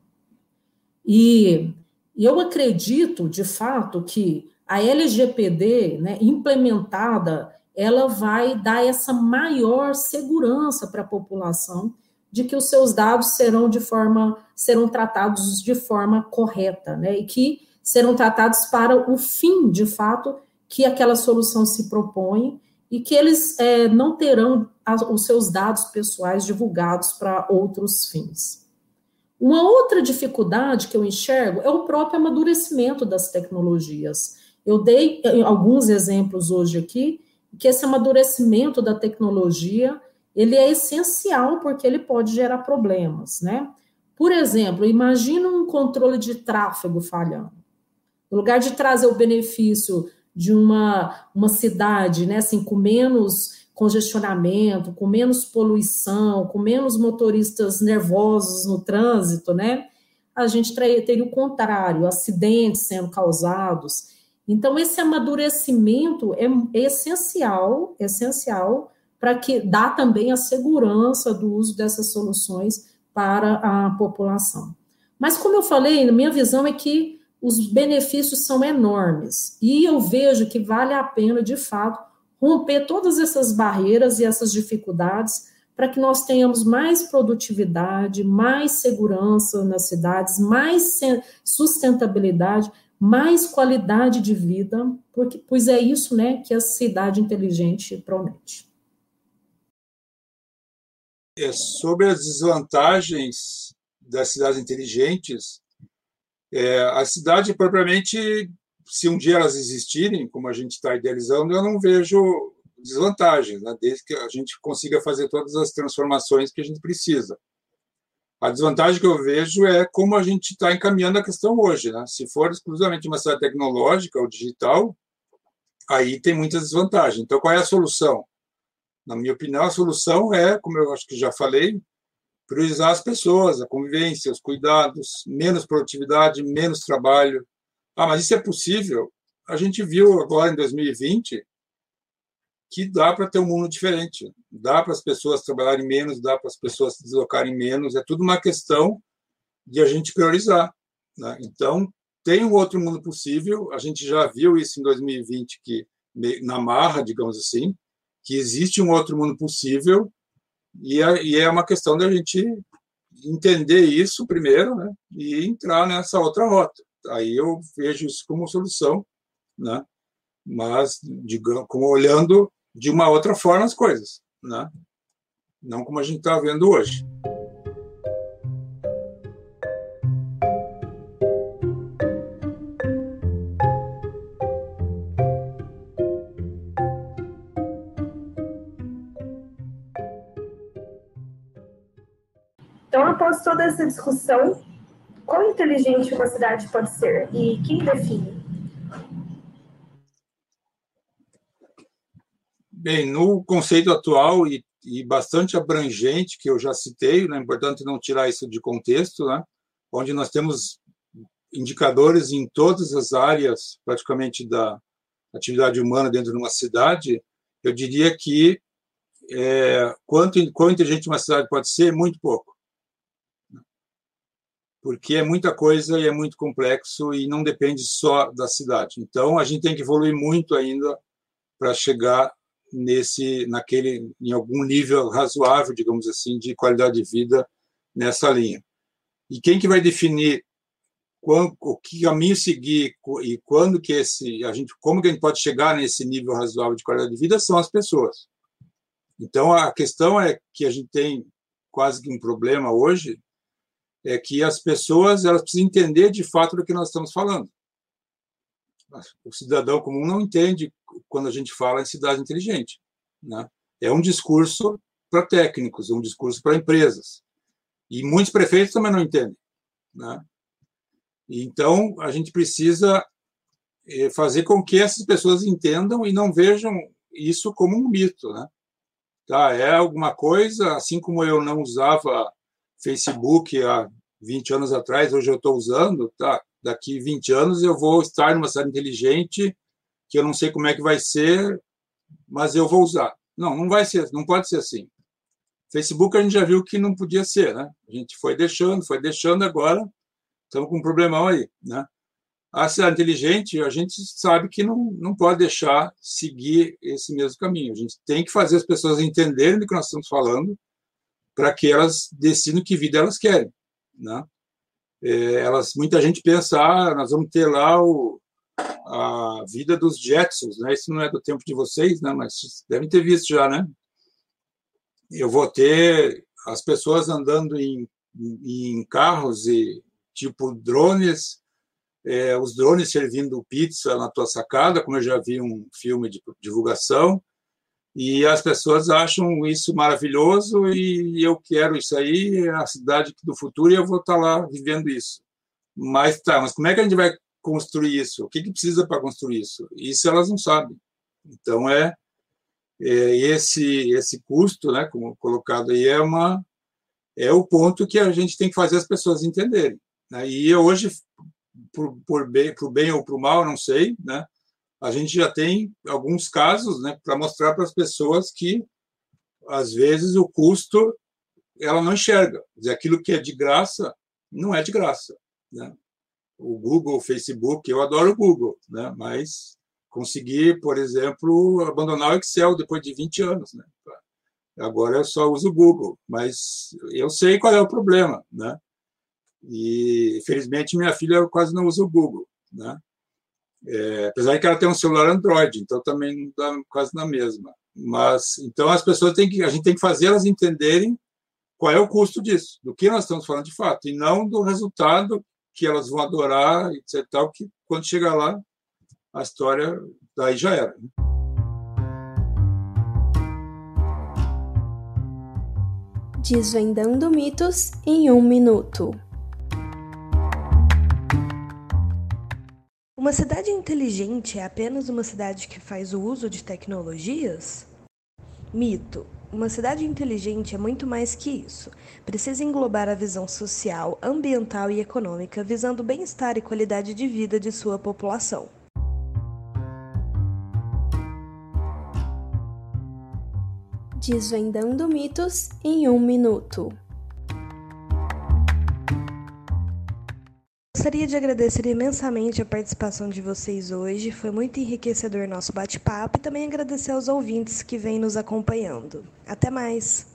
E eu acredito, de fato, que a LGPD, né, implementada ela vai dar essa maior segurança para a população de que os seus dados serão de forma serão tratados de forma correta, né? E que serão tratados para o fim, de fato, que aquela solução se propõe e que eles é, não terão os seus dados pessoais divulgados para outros fins. Uma outra dificuldade que eu enxergo é o próprio amadurecimento das tecnologias. Eu dei eh, alguns exemplos hoje aqui, que esse amadurecimento da tecnologia ele é essencial porque ele pode gerar problemas, né? Por exemplo, imagina um controle de tráfego falhando. No lugar de trazer o benefício de uma, uma cidade, né, assim, com menos congestionamento, com menos poluição, com menos motoristas nervosos no trânsito, né? A gente teria o contrário, acidentes sendo causados. Então, esse amadurecimento é essencial, essencial para que dá também a segurança do uso dessas soluções para a população. Mas como eu falei, minha visão é que os benefícios são enormes e eu vejo que vale a pena, de fato, romper todas essas barreiras e essas dificuldades para que nós tenhamos mais produtividade, mais segurança nas cidades, mais sustentabilidade, mais qualidade de vida, porque pois é isso, né, que a cidade inteligente promete é sobre as desvantagens das cidades inteligentes. É, a cidade, propriamente, se um dia elas existirem, como a gente está idealizando, eu não vejo desvantagens, né, desde que a gente consiga fazer todas as transformações que a gente precisa. A desvantagem que eu vejo é como a gente está encaminhando a questão hoje. Né? Se for exclusivamente uma cidade tecnológica ou digital, aí tem muitas desvantagens. Então, qual é a solução? Na minha opinião, a solução é, como eu acho que já falei, priorizar as pessoas, a convivência, os cuidados, menos produtividade, menos trabalho. Ah, mas isso é possível? A gente viu agora em 2020 que dá para ter um mundo diferente. Dá para as pessoas trabalharem menos, dá para as pessoas se deslocarem menos. É tudo uma questão de a gente priorizar. Né? Então, tem um outro mundo possível. A gente já viu isso em 2020, que na marra, digamos assim, que existe um outro mundo possível e é, e é uma questão da gente entender isso primeiro, né, e entrar nessa outra rota. Aí eu vejo isso como solução, né, mas digamos, como olhando de uma outra forma as coisas, né, não como a gente está vendo hoje. Toda essa discussão, quão inteligente uma cidade pode ser e quem define? Bem, no conceito atual e, e bastante abrangente, que eu já citei, né, é importante não tirar isso de contexto, né, onde nós temos indicadores em todas as áreas, praticamente, da atividade humana dentro de uma cidade, eu diria que é, quanto, quão inteligente uma cidade pode ser, muito pouco porque é muita coisa e é muito complexo e não depende só da cidade. Então a gente tem que evoluir muito ainda para chegar nesse naquele em algum nível razoável, digamos assim, de qualidade de vida nessa linha. E quem que vai definir quando, o que caminho seguir e quando que esse a gente como que a gente pode chegar nesse nível razoável de qualidade de vida são as pessoas. Então a questão é que a gente tem quase que um problema hoje é que as pessoas elas precisam entender de fato do que nós estamos falando. O cidadão comum não entende quando a gente fala em cidade inteligente. Né? É um discurso para técnicos, é um discurso para empresas. E muitos prefeitos também não entendem. Né? Então, a gente precisa eh, fazer com que essas pessoas entendam e não vejam isso como um mito. Né? Tá, é alguma coisa, assim como eu não usava Facebook há 20 anos atrás, hoje eu estou usando, tá? Daqui 20 anos eu vou estar numa cidade inteligente que eu não sei como é que vai ser, mas eu vou usar. Não, não vai ser, não pode ser assim. Facebook a gente já viu que não podia ser, né? A gente foi deixando, foi deixando agora, estamos com um problemão aí, né? A cidade inteligente, a gente sabe que não, não pode deixar seguir esse mesmo caminho. A gente tem que fazer as pessoas entenderem do que nós estamos falando para que elas decidam que vida elas querem. Né? É, elas, muita gente pensa, ah, nós vamos ter lá o, a vida dos Jetsons, né? Isso não é do tempo de vocês, né? Mas devem ter visto já, né? Eu vou ter as pessoas andando em, em carros e tipo drones, é, os drones servindo pizza na tua sacada, como eu já vi um filme de divulgação, e as pessoas acham isso maravilhoso e eu quero isso aí, é a cidade do futuro e eu vou estar lá vivendo isso. Mas tá, mas como é que a gente vai construir isso? O que, que precisa para construir isso? Isso elas não sabem. Então é, é esse esse custo, né, como colocado aí é uma é o ponto que a gente tem que fazer as pessoas entenderem. Né? E hoje, por, por bem, por bem ou por mal, não sei, né? A gente já tem alguns casos né, para mostrar para as pessoas que, às vezes, o custo ela não enxerga. Dizer, aquilo que é de graça não é de graça. Né? O Google, o Facebook, eu adoro o Google, né? mas consegui, por exemplo, abandonar o Excel depois de 20 anos. Né? Agora eu só uso o Google, mas eu sei qual é o problema. Né? E, felizmente, minha filha quase não usa o Google. Né? É, apesar que ela tem um celular Android, então também não dá quase na mesma. Mas então as pessoas têm que a gente tem que fazer elas entenderem qual é o custo disso, do que nós estamos falando de fato, e não do resultado que elas vão adorar, etc. Tal, que quando chegar lá a história daí já era. Né? Desvendando mitos em um minuto. Uma cidade inteligente é apenas uma cidade que faz o uso de tecnologias? Mito. Uma cidade inteligente é muito mais que isso. Precisa englobar a visão social, ambiental e econômica, visando o bem-estar e qualidade de vida de sua população. Desvendando mitos em um minuto. Gostaria de agradecer imensamente a participação de vocês hoje. Foi muito enriquecedor nosso bate-papo e também agradecer aos ouvintes que vêm nos acompanhando. Até mais!